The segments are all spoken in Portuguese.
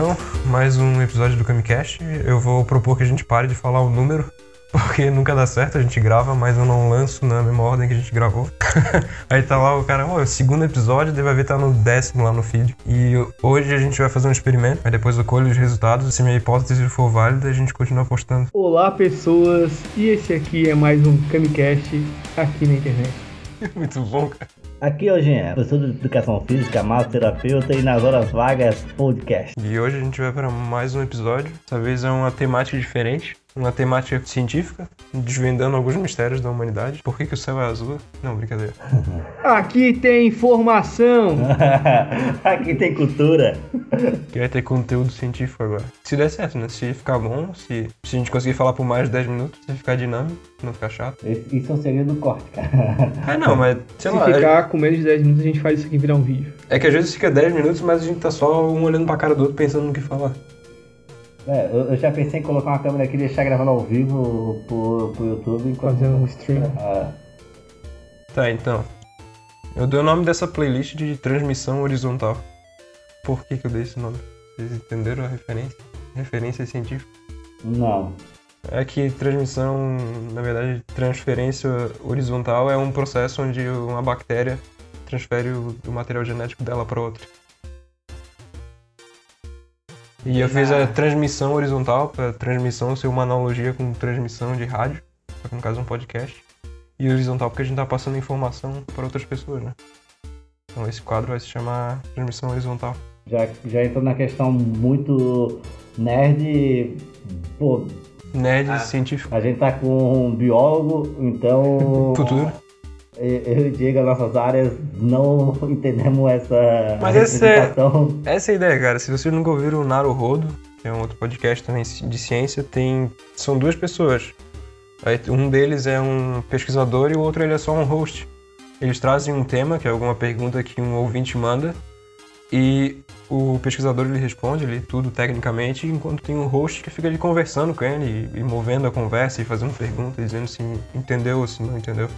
então, mais um episódio do Camicast. Eu vou propor que a gente pare de falar o número, porque nunca dá certo, a gente grava, mas eu não lanço na mesma ordem que a gente gravou. Aí tá lá o cara, ó, segundo episódio, deve haver estar tá no décimo lá no feed. E hoje a gente vai fazer um experimento, aí depois eu colho os resultados, se minha hipótese for válida, a gente continua postando. Olá pessoas, e esse aqui é mais um Camicast aqui na internet. Muito bom, cara. Aqui é o Jean, professor de Educação Física, massoterapeuta e nas horas vagas podcast. E hoje a gente vai para mais um episódio. Dessa vez é uma temática diferente uma temática científica, desvendando alguns mistérios da humanidade. Por que, que o céu é azul? Não, brincadeira. Aqui tem informação! Aqui tem cultura! Que vai ter conteúdo científico agora. Se der certo, né? Se ficar bom, se, se a gente conseguir falar por mais de 10 minutos, se ficar dinâmico, não ficar chato. Isso é um segredo do corte, cara. É, não, mas sei Se lá. ficar com menos de 10 minutos, a gente faz isso aqui virar um vídeo. É que às vezes fica 10 minutos, mas a gente tá só um olhando pra cara do outro pensando no que falar. É, eu, eu já pensei em colocar uma câmera aqui e deixar gravando ao vivo pro, pro YouTube. enquanto- Fazendo um stream. Ah, Tá, então. Eu dei o nome dessa playlist de transmissão horizontal. Por que, que eu dei esse nome? Vocês entenderam a referência? Referência científica? não. É que transmissão, na verdade, transferência horizontal é um processo onde uma bactéria transfere o, o material genético dela para outra. E eu fiz a transmissão horizontal, para transmissão ser uma analogia com transmissão de rádio, que no caso um podcast. E horizontal porque a gente tá passando informação para outras pessoas, né? Então esse quadro vai se chamar transmissão horizontal. Já, já entrou na questão muito nerd. Pô, Nerd Ah. científico. a gente tá com um biólogo, então. Futuro. Eu e Diego, as nossas áreas, não entendemos essa Mas esse é-. Essa é a ideia, cara. Se vocês nunca ouviram o Naruhodo, que é um outro podcast também de ciência, tem são duas pessoas. Um deles é um pesquisador e o outro ele é só um host. Eles trazem um tema, que é alguma pergunta que um ouvinte manda, e o pesquisador ele responde ali tudo tecnicamente, enquanto tem um host que fica ali conversando com ele e, e movendo a conversa e fazendo perguntas, dizendo se entendeu ou se não entendeu.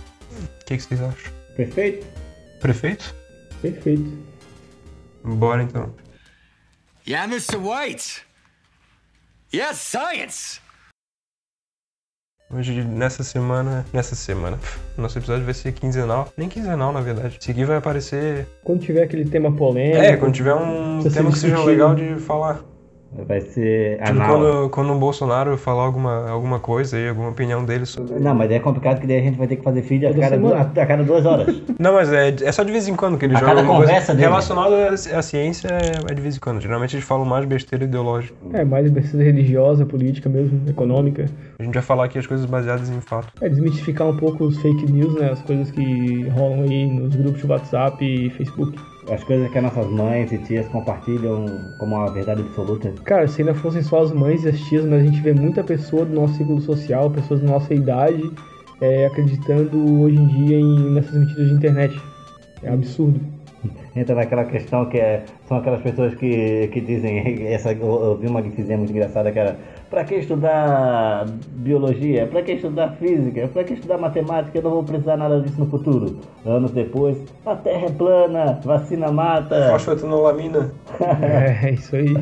O que, que vocês acham? Perfeito? Prefeito? Perfeito. Bora então. Yeah, Mr. White. Yes, science. Hoje, nessa semana. Nessa semana. Nosso episódio vai ser quinzenal. Nem quinzenal, na verdade. Aqui vai aparecer. Quando tiver aquele tema polêmico. É, quando tiver um tema que seja legal de falar. Vai ser anal. quando, quando o Bolsonaro falar alguma, alguma coisa aí, alguma opinião dele sobre. Não, mas é complicado que daí a gente vai ter que fazer feed a cada, du- semana. a, a cada duas horas. Não, mas é, é só de vez em quando que ele A joga cada conversa dele. relacionada à à ciência é, é de vez em quando. Geralmente eles falam mais besteira ideológica. É, mais besteira religiosa, política mesmo, econômica. A gente vai falar aqui as coisas baseadas em fato. É desmistificar um pouco os fake news, né? As coisas que rolam aí nos grupos de WhatsApp e Facebook. As coisas que as nossas mães e tias compartilham como uma verdade absoluta. Cara, se ainda fossem só as mães e as tias, mas a gente vê muita pessoa do nosso ciclo social, pessoas da nossa idade, é, acreditando hoje em dia em, nessas mentiras de internet. É absurdo. Entra naquela questão que é, são aquelas pessoas que, que dizem, essa, eu, eu vi uma gifzinha muito engraçada que era pra que estudar biologia? Pra que estudar física? Pra que estudar matemática? Eu não vou precisar nada disso no futuro. Anos depois, a terra é plana, vacina mata. Fosfetanolamina. É, isso aí.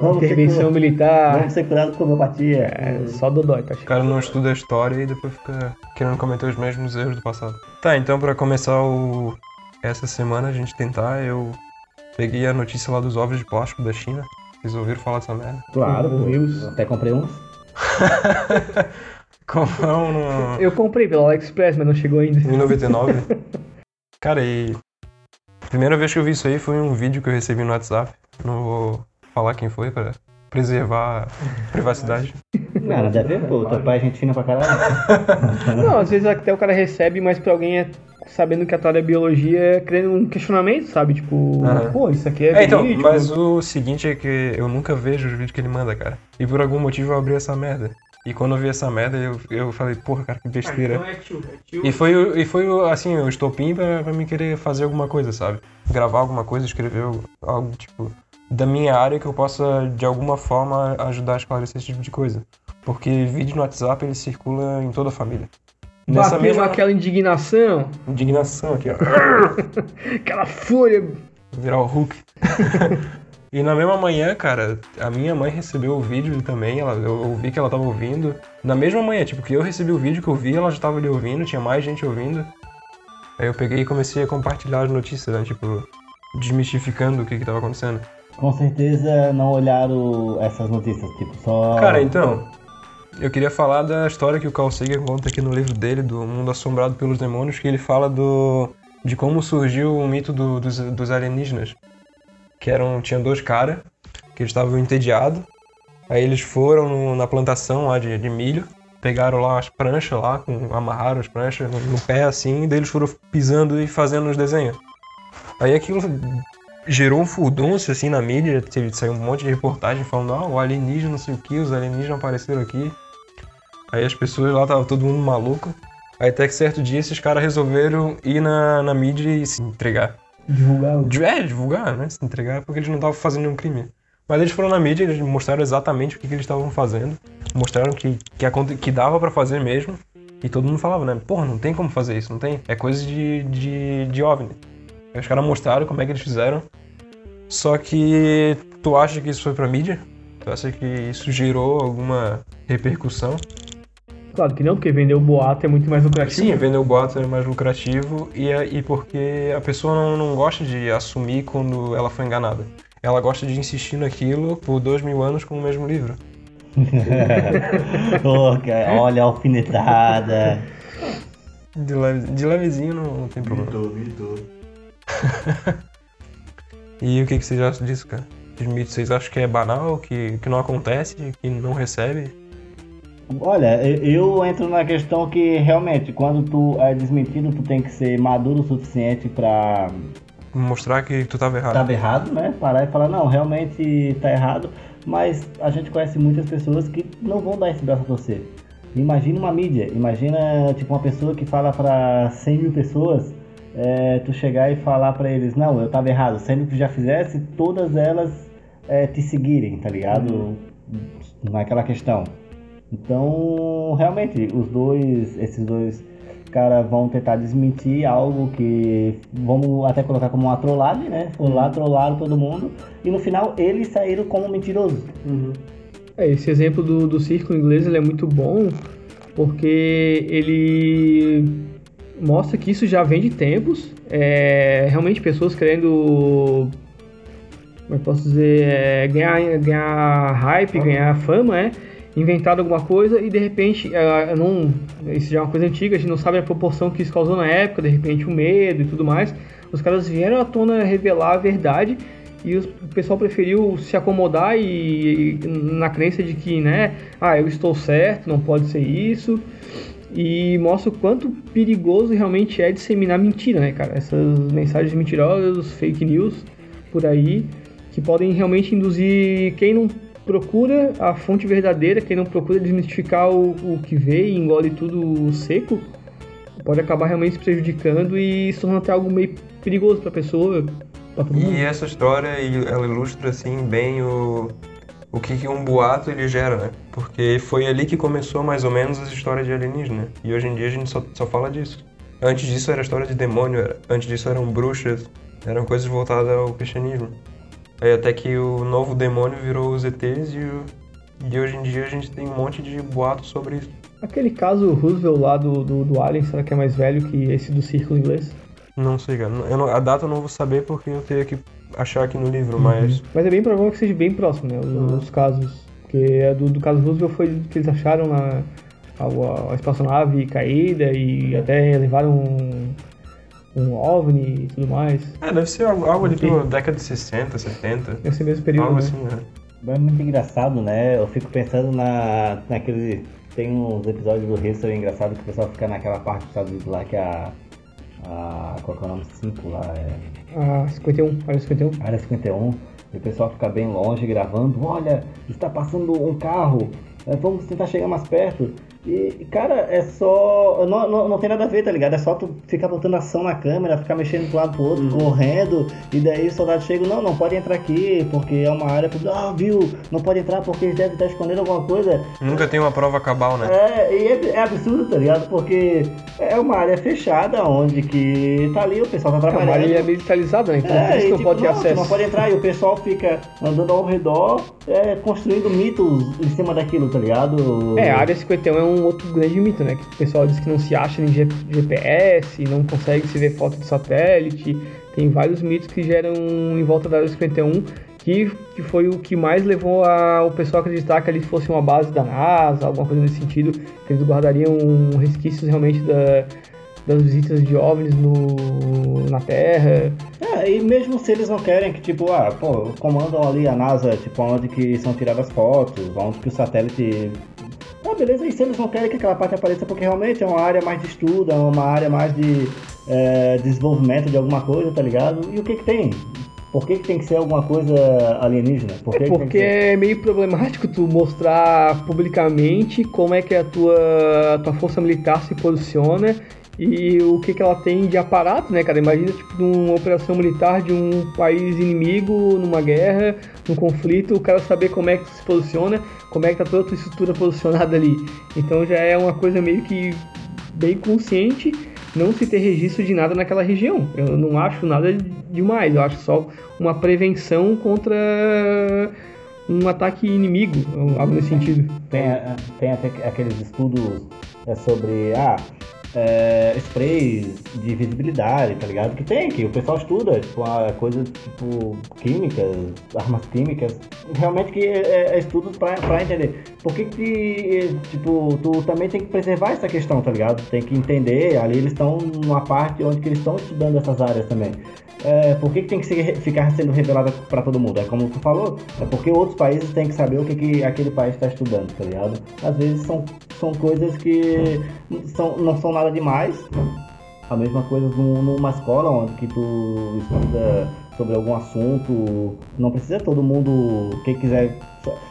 Vamos ser, Intervenção cu- militar. vamos ser curados com homeopatia. É, só Dodói, tá O cara não estuda a história e depois fica querendo cometer os mesmos erros do passado. Tá, então pra começar o... essa semana a gente tentar, eu peguei a notícia lá dos ovos de plástico da China. Vocês ouviram falar dessa merda? Claro. Eu até comprei uns. Como no... Eu comprei pela AliExpress, mas não chegou ainda. 1099. Cara, e... Primeira vez que eu vi isso aí foi um vídeo que eu recebi no WhatsApp. Não vou falar quem foi pra preservar a privacidade. Não, não deve ver, pô. Teu pai é gente fina pra caralho. Não, às vezes até o cara recebe, mas pra alguém é sabendo que a área é biologia é criando um questionamento, sabe? Tipo, Aham. pô, isso aqui é, É, então, mas o seguinte é que eu nunca vejo os vídeos que ele manda, cara. E por algum motivo eu abri essa merda. E quando eu vi essa merda, eu, eu falei, porra, cara, que besteira. é tio, é tio. E foi, e foi assim, o estopim pra, pra me querer fazer alguma coisa, sabe? Gravar alguma coisa, escrever algo, algo, tipo, da minha área que eu possa, de alguma forma, ajudar a esclarecer esse tipo de coisa. Porque vídeo no WhatsApp, ele circula em toda a família. Nessa Bateu mesma aquela indignação, indignação aqui, ó. aquela fúria. Virar o Hulk. E na mesma manhã, cara, a minha mãe recebeu o vídeo também, ela, eu, eu vi que ela tava ouvindo. Na mesma manhã, tipo, que eu recebi o vídeo que eu vi, ela já tava ali ouvindo, tinha mais gente ouvindo. Aí eu peguei e comecei a compartilhar as notícias, né? Tipo, desmistificando o que que tava acontecendo. Com certeza não olharam essas notícias, tipo, só. Cara, então, eu queria falar da história que o Carl Sagan conta aqui no livro dele, do Mundo Assombrado pelos Demônios, que ele fala do de como surgiu o mito do- dos, dos alienígenas. Que eram, tinha dois caras, que estavam entediados, aí eles foram no- na plantação lá de, de milho, pegaram lá as pranchas lá, com, amarraram as pranchas no, no pé assim, e daí eles foram pisando e fazendo os desenhos. Aí aquilo gerou um furdunço assim na mídia, teve, saiu um monte de reportagem falando, ah, o alienígena não sei o que, os alienígenas apareceram aqui. Aí as pessoas lá tava todo mundo maluco. Aí até que certo dia esses caras resolveram ir na, na mídia e se entregar. Divulgar o. É, divulgar, né? Se entregar porque eles não estavam fazendo nenhum crime. Mas eles foram na mídia, eles mostraram exatamente o que, que eles estavam fazendo. Mostraram que, que, aconte- que dava pra fazer mesmo. E todo mundo falava, né? Porra, não tem como fazer isso, não tem. É coisa de, de, de OVNI. Aí os caras mostraram como é que eles fizeram. Só que tu acha que isso foi pra mídia? Tu acha que isso gerou alguma repercussão? Claro que não, porque vender o boato é muito mais lucrativo. Sim, vender o boato é mais lucrativo e, é- e porque a pessoa não, não gosta de assumir quando ela foi enganada. Ela gosta de insistir naquilo por dois mil anos com o mesmo livro. Cara, olha a alfinetada. De, leve, de levezinho não, não tem problema. Vitor. E o que, que vocês acham disso, cara? Os mitos, vocês acham que é banal, que, que não acontece, que não recebe? Olha, eu entro na questão que realmente, quando tu é desmentido, tu tem que ser maduro o suficiente pra Mostrar que tu tava errado. estava errado, né? Parar e falar, não, realmente tá errado. Mas a gente conhece muitas pessoas que não vão dar esse braço a torcer. Imagina uma mídia, imagina tipo uma pessoa que fala pra 100 mil pessoas, é, tu chegar e falar pra eles, não, eu tava errado, sendo que já fizesse, todas elas é, te seguirem, tá ligado? Naquela questão. Então, realmente, os dois, esses dois caras vão tentar desmentir algo que vamos até colocar como uma trollagem, né? Foram lá, trollaram todo mundo e no final eles saíram como mentirosos. É, esse exemplo do, do círculo inglês ele é muito bom porque ele mostra que isso já vem de tempos. É, realmente pessoas querendo, como é eu posso dizer, é, ganhar, ganhar hype, ganhar fama, né? Inventaram alguma coisa e de repente, é, não, isso já é uma coisa antiga, a gente não sabe a proporção que isso causou na época, de repente o medo e tudo mais. Os caras vieram à tona revelar a verdade e o pessoal preferiu se acomodar e, e na crença de que, né, ah, eu estou certo, não pode ser isso. E mostra o quanto perigoso realmente é disseminar mentira, né, cara? Essas mensagens mentirosas, fake news por aí, que podem realmente induzir quem não procura a fonte verdadeira, quem não procura desmistificar o, o que vê e engole tudo seco, pode acabar realmente se prejudicando e se tornando até algo meio perigoso pra pessoa, pra. E essa história, ela ilustra assim bem o, o que, que um boato ele gera, né? Porque foi ali que começou mais ou menos as histórias de alienígena. E hoje em dia a gente só, só fala disso. Antes disso era história de demônio, era- antes disso eram bruxas, eram coisas voltadas ao cristianismo. Aí até que o novo demônio virou os ETs e, e hoje em dia a gente tem um monte de boatos sobre isso. Aquele caso Roosevelt lá do, do, do Alien, será que é mais velho que esse do círculo inglês? Não sei, cara. Eu não- a data eu não vou saber porque eu teria que achar aqui no livro, mas Mas é bem provável que seja bem próximo, né? Os, os casos. Porque a do, do caso Roosevelt foi o que eles acharam na a, a espaçonave caída e até levaram um, OVNI e tudo mais. É, deve ser algo, algo ali pela década de 60, 70. Nesse mesmo período. Algo né? assim, né? É muito engraçado, né? Eu fico pensando na, naquele. Tem uns episódios do History engraçado que o pessoal fica naquela parte dos Estados Unidos lá que a. a qual que é o nome? 5 lá, é. A 51, área 51. Área 51, e o pessoal fica bem longe gravando. Olha, está passando um carro, é, vamos tentar chegar mais perto. E, cara, é só. Não, não, não tem nada a ver, tá ligado? É só tu ficar botando ação na câmera, ficar mexendo de um lado pro outro, Uhum. correndo, e daí os soldados chegam, não, não pode entrar aqui, porque é uma área. Ah, viu? Não pode entrar porque eles devem estar escondendo alguma coisa. Nunca tem uma prova cabal, né? É, e é, é absurdo, tá ligado? Porque é uma área fechada onde que tá ali, o pessoal tá É uma trabalhando. área militarizada, né? Então por É, isso e, não tipo, pode ter não, acesso. não pode entrar e o pessoal fica andando ao redor, é, construindo mitos em cima daquilo, tá ligado? É, a área 51 é um outro grande mito, né? Que o pessoal diz que não se acha em GPS, não consegue se ver foto de satélite. Tem vários mitos que geram em volta da área 51, que, que foi o que mais levou a, o pessoal a acreditar que ali fosse uma base da NASA, alguma coisa nesse sentido, que eles guardariam resquícios realmente da, das visitas de OVNIs no, na Terra. É, e mesmo se eles não querem que, tipo, ah, pô, comandam ali a NASA, tipo, onde que são tiradas fotos, onde que o satélite. Ah, beleza, e se eles não querem que aquela parte apareça porque realmente é uma área mais de estudo, é uma área mais de é, desenvolvimento de alguma coisa, tá ligado? E o que que tem? Por que, que tem que ser alguma coisa alienígena? Por que É que porque que ser? é meio problemático tu mostrar publicamente como é que a tua, a tua força militar se posiciona e o que, que ela tem de aparato, né, cara? Imagina, tipo, uma operação militar de um país inimigo numa guerra, num conflito, o cara saber como é que se posiciona, como é que tá toda a tua estrutura posicionada ali. Então já é uma coisa meio que bem consciente não se ter registro de nada naquela região. Eu não acho nada demais, eu acho só uma prevenção contra um ataque inimigo, algo nesse sentido. Tem, tem aqueles estudos é, sobre ah, é, sprays de visibilidade, tá ligado? Que tem, que o pessoal estuda, tipo, a coisa tipo químicas, armas químicas. Realmente que é, é estudos pra, pra entender. Por que que, tipo, tu também tem que preservar essa questão, tá ligado? Tem que entender, ali eles estão numa parte onde que eles estão estudando essas áreas também. É, por que, que tem que ser- ficar sendo revelada para todo mundo? É como tu falou, é porque outros países têm que saber o que, que aquele país está estudando, tá ligado? Às vezes são, são coisas que são, não são nada demais. A mesma coisa num- numa escola onde que tu estuda sobre algum assunto. Não precisa todo mundo, quem quiser.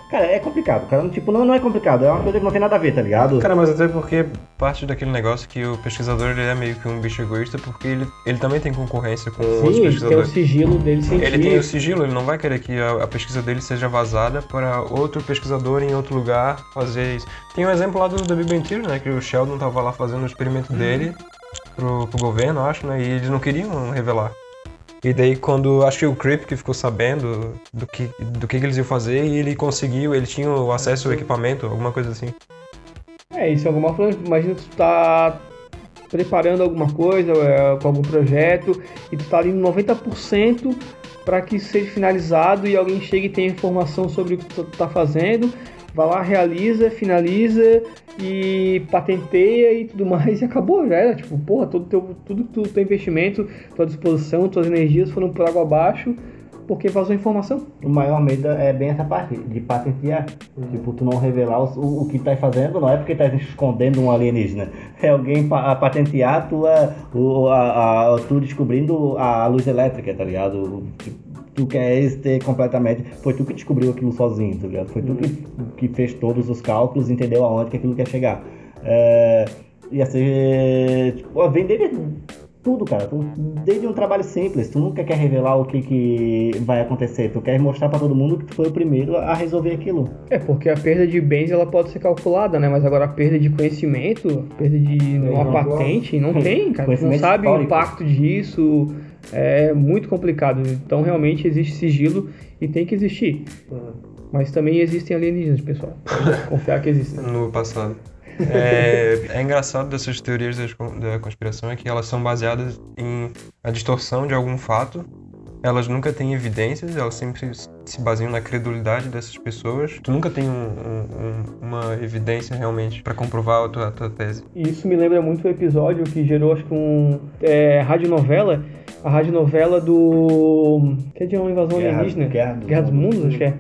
Cara, é complicado, cara. Tipo, não, não é complicado, é uma coisa que não tem nada a ver, tá ligado? Cara, mas até porque parte daquele negócio que o pesquisador ele é meio que um bicho egoísta, porque ele, ele também tem concorrência com outros Sim, tem o pesquisadores. sigilo dele científico. Ele tem o sigilo, ele não vai querer que a, a pesquisa dele seja vazada para outro pesquisador em outro lugar fazer isso. Tem um exemplo lá do, do Big Bang Theory, né? Que o Sheldon tava lá fazendo o experimento dele pro, pro governo, acho, né? E eles não queriam revelar. E daí quando, acho que o Creep que ficou sabendo do que, do que, que eles iam fazer e ele conseguiu, ele tinha o acesso ao equipamento, alguma coisa assim. É, isso é alguma forma. Imagina tu tá preparando alguma coisa é, com algum projeto e tu tá ali no 90% para que seja finalizado e alguém chegue e tenha informação sobre o que tu tá fazendo, vai lá, realiza, finaliza e patenteia e tudo mais e acabou, já era. Tipo, porra, todo teu, tudo teu, teu investimento, tua disposição, tuas energias foram por água abaixo porque vazou informação. O maior medo é bem essa parte, de patentear. Tipo, tu não revelar o, o, que tá fazendo, não é porque tá escondendo um alienígena. É alguém pa, patentear a tua, o, a, a, tu descobrindo a luz elétrica, tá ligado? Tipo, tu queres ter completamente. Foi tu que descobriu aquilo sozinho, tá ligado? Foi tu que, que fez todos os cálculos, entendeu aonde que aquilo quer chegar. É, ia ser. Tipo, vender tudo, cara. Tu, desde um trabalho simples, tu nunca quer revelar o que, que vai acontecer. Tu quer mostrar para todo mundo que tu foi o primeiro a resolver aquilo. É, porque a perda de bens ela pode ser calculada, né? Mas agora a perda de conhecimento, perda de uma patente, não tem, cara. Tu não sabe o impacto disso. É muito complicado. Então realmente existe sigilo e tem que existir. Mas também existem alienígenas, pessoal. Confiar que existem. No passado. É, é, engraçado dessas teorias da conspiração é que elas são baseadas em a distorção de algum fato. Elas nunca têm evidências, elas sempre se baseiam na credulidade dessas pessoas. Tu nunca tem um, um, uma evidência realmente para comprovar a tua, a tua, tese. Isso me lembra muito o episódio que gerou, acho que um é, radionovela, a radionovela do. que é de uma invasão Guerra, alienígena? Guerra dos, Guerra dos Mundos, acho que é.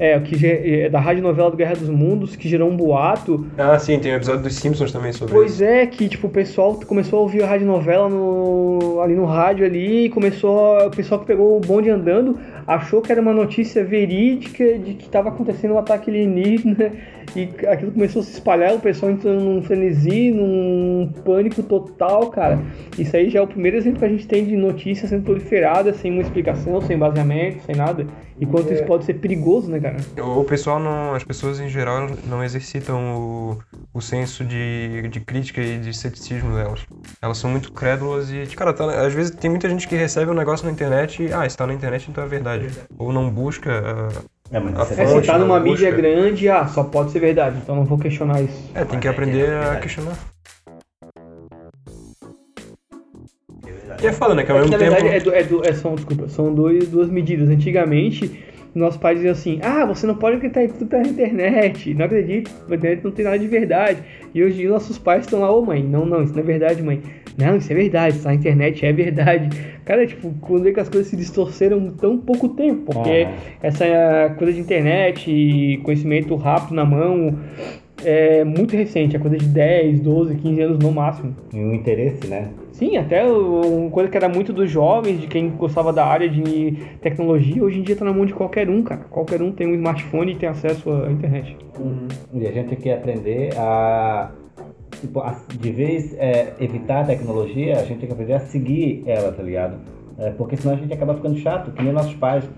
É, que é da radionovela do Guerra dos Mundos, que gerou um boato. Ah, sim, tem um episódio dos Simpsons também sobre pois isso. Pois é, que tipo, o pessoal começou a ouvir a radionovela no, ali no rádio ali, e começou. O pessoal que pegou o bonde andando achou que era uma notícia verídica de que estava acontecendo um ataque alienígena E aquilo começou a se espalhar, o pessoal entrando num frenesi, num pânico total, cara. Isso aí já é o primeiro exemplo que a gente tem de notícias sendo proliferadas sem uma explicação, sem baseamento, sem nada. E quanto isso pode ser perigoso, né, cara? O pessoal não. As pessoas em geral não exercitam o, o senso de, de crítica e de ceticismo delas. Elas são muito crédulas e, cara, tá- às vezes tem muita gente que recebe um negócio na internet e, ah, está na internet, então é verdade. Ou não busca. ah, É, mas É, é se fonte, tá numa busca. mídia grande, ah, só pode ser verdade, então não vou questionar isso. É, tem que aprender a questionar. E é foda, né? Que ao É que, mesmo na tempo. verdade, é, do- é do- é- são, desculpa, são dois, duas medidas. Antigamente, nosso pai dizia assim: ah, você não pode acreditar em tudo pela internet. Não acredito, a internet não tem nada de verdade. E hoje em dia, nossos pais estão lá, ô mãe, não, não, isso não é verdade, mãe. Não, isso é verdade, isso na internet é verdade. Cara, tipo, quando é que as coisas se distorceram em tão pouco tempo? Porque Aham. essa coisa de internet e conhecimento rápido na mão é muito recente, é coisa de 10, 12, 15 anos no máximo. E o interesse, né? Sim, até uma coisa que era muito dos jovens, de quem gostava da área de tecnologia, hoje em dia tá na mão de qualquer um, cara. Qualquer um tem um smartphone e tem acesso à internet. E a gente tem que aprender a. Tipo, a- de vez é, evitar a tecnologia, a gente tem que aprender a seguir ela, tá ligado? É, porque senão a gente acaba ficando chato, que nem nossos pais.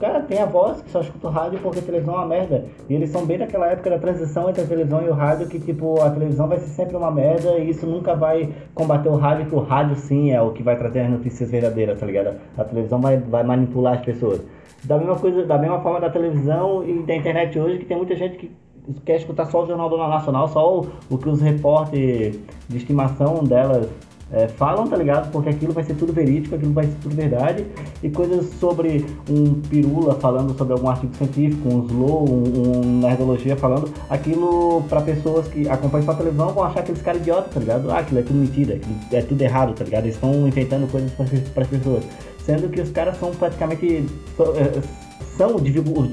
Cara, tem avós que só escutam rádio porque a televisão é uma merda. E eles são bem daquela época da transição entre a televisão e o rádio, que tipo, a televisão vai ser sempre uma merda e isso nunca vai combater o rádio, que o rádio sim é o que vai trazer as notícias verdadeiras, tá ligado? A televisão vai, vai manipular as pessoas. Da mesma coisa, da mesma forma da televisão e da internet hoje, que tem muita gente que quer escutar só o Jornal do Nacional, só o, o que os repórteres de estimação delas é, falam, tá ligado? Porque aquilo vai ser tudo verídico, aquilo vai ser tudo verdade. E coisas sobre um pirula falando sobre algum artigo científico, um slow, um, um nerdologia falando, aquilo para pessoas que acompanham só televisão vão achar aqueles caras idiotas, tá ligado? Ah, aquilo é tudo mentira, é tudo errado, tá ligado? Eles estão inventando coisas para as pessoas. Sendo que os caras são praticamente. São, é,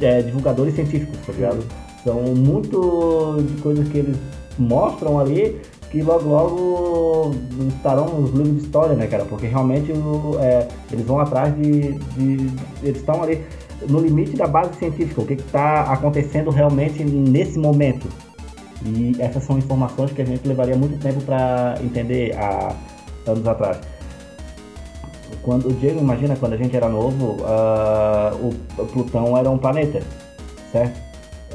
é, divulgadores científicos, tá ligado? São muito de coisas que eles mostram ali que logo logo estarão nos livros de história, né, cara? Porque realmente é, eles vão atrás de, de- Eles estão ali no limite da base científica, o que está acontecendo realmente nesse momento. E essas são informações que a gente levaria muito tempo para entender há anos atrás. Quando o Diego imagina quando a gente era novo, o o Plutão era um planeta, certo?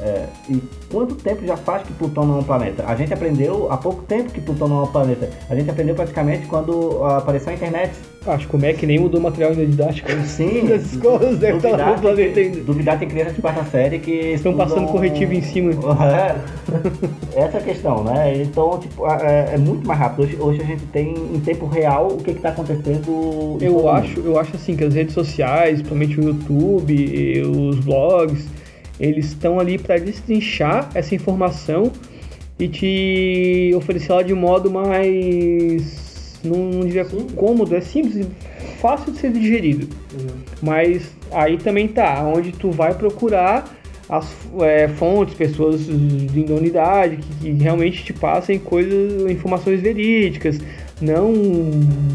É, e quanto tempo já faz que Plutão não é um planeta? A gente aprendeu há pouco tempo que Plutão não é um planeta. A gente aprendeu praticamente quando apareceu a internet. Acho como é que nem mudou o material ainda didático. Sim, Das escolas deve estar no planeta ainda. duvidar tem crianças de quarta série que Estão passando corretivo em cima. É, essa é a questão, né? Então, tipo, é, é muito mais rápido. Hoje, hoje a gente tem em tempo real o que está acontecendo. Eu mundo. acho, eu acho assim que as redes sociais, principalmente o YouTube, os blogs, eles estão ali para destrinchar essa informação e te oferecer ela de modo mais não, não diria cômodo, é simples, fácil de ser digerido. Mas aí também tá, onde tu vai procurar as é, fontes, pessoas de idoneidade que, que realmente te passem coisas, informações verídicas, não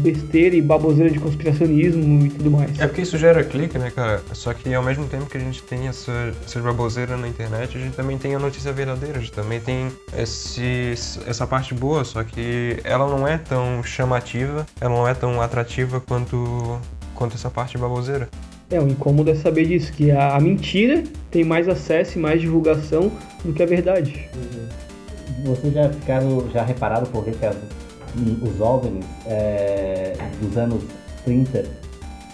besteira e baboseira de conspiracionismo e tudo mais. É porque isso gera clique, né, cara? Só que ao mesmo tempo que a gente tem essa, essa baboseira na internet, a gente também tem a notícia verdadeira, a gente também tem esse, essa parte boa, só que ela não é tão chamativa, ela não é tão atrativa quanto, quanto essa parte baboseira. É, o incômodo é saber disso, que a, a mentira tem mais acesso e mais divulgação do que a verdade. Vocês já ficaram, já repararam por que que as- os OVNIs é, dos anos 30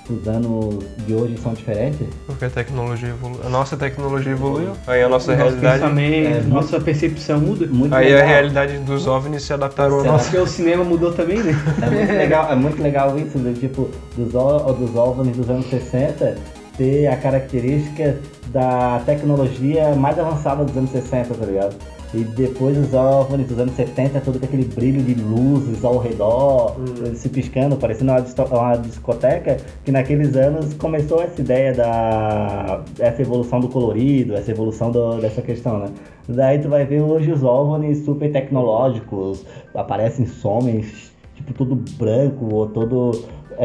os anos de hoje são diferentes? Porque a tecnologia evoluiu. A nossa tecnologia evoluiu, aí a nossa Nosso realidade. é, nossa percepção muda. Muito Aí a legal. realidade dos OVNIs se adaptaram à Será nossa. Porque o cinema mudou também, né? É muito legal, é muito legal isso, do tipo, dos, dos OVNIs dos anos 60 ter a característica da tecnologia mais avançada dos anos 60, tá ligado? E depois os OVNIs dos anos 70, todo com aquele brilho de luzes ao redor, se piscando, parecendo uma, uma discoteca, que naqueles anos começou essa ideia da essa evolução do colorido, essa evolução do- dessa questão, né? Daí tu vai ver hoje os OVNIs super tecnológicos, aparecem, somem, tipo todo branco ou todo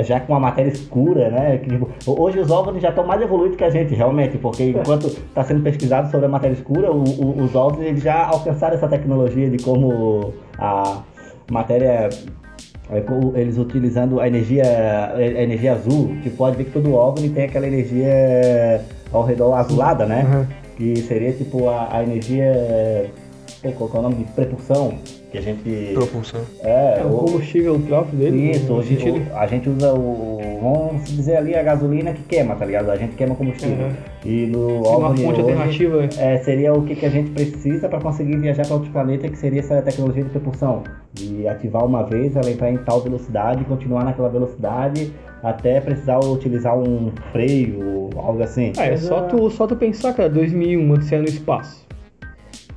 já com uma matéria escura, né? Que, tipo, hoje os OVNIs já estão mais evoluídos que a gente, realmente, porque enquanto está sendo pesquisado sobre a matéria escura, o, o, os OVNIs já alcançaram essa tecnologia de como a matéria é, eles utilizando a energia, a energia azul, que pode ver que todo OVNI tem aquela energia ao redor azulada, né? Uhum. Que seria tipo a, a energia. Qual é o nome de propulsão? Que a gente. Propulsão. É, É o o- combustível próprio dele. isso, hoje o- a gente usa o. Vamos dizer ali a gasolina que queima, tá ligado? A gente queima combustível. Uhum. E no Uma OVNI fonte hoje, alternativa. é, seria o que, que a gente precisa para conseguir viajar para outros planetas, que seria essa tecnologia de propulsão. De ativar uma vez, ela entrar em tal velocidade e continuar naquela velocidade até precisar utilizar um freio, algo assim. Ah, é só tu, só tu pensar, cara, 2001, Odisseia no Espaço.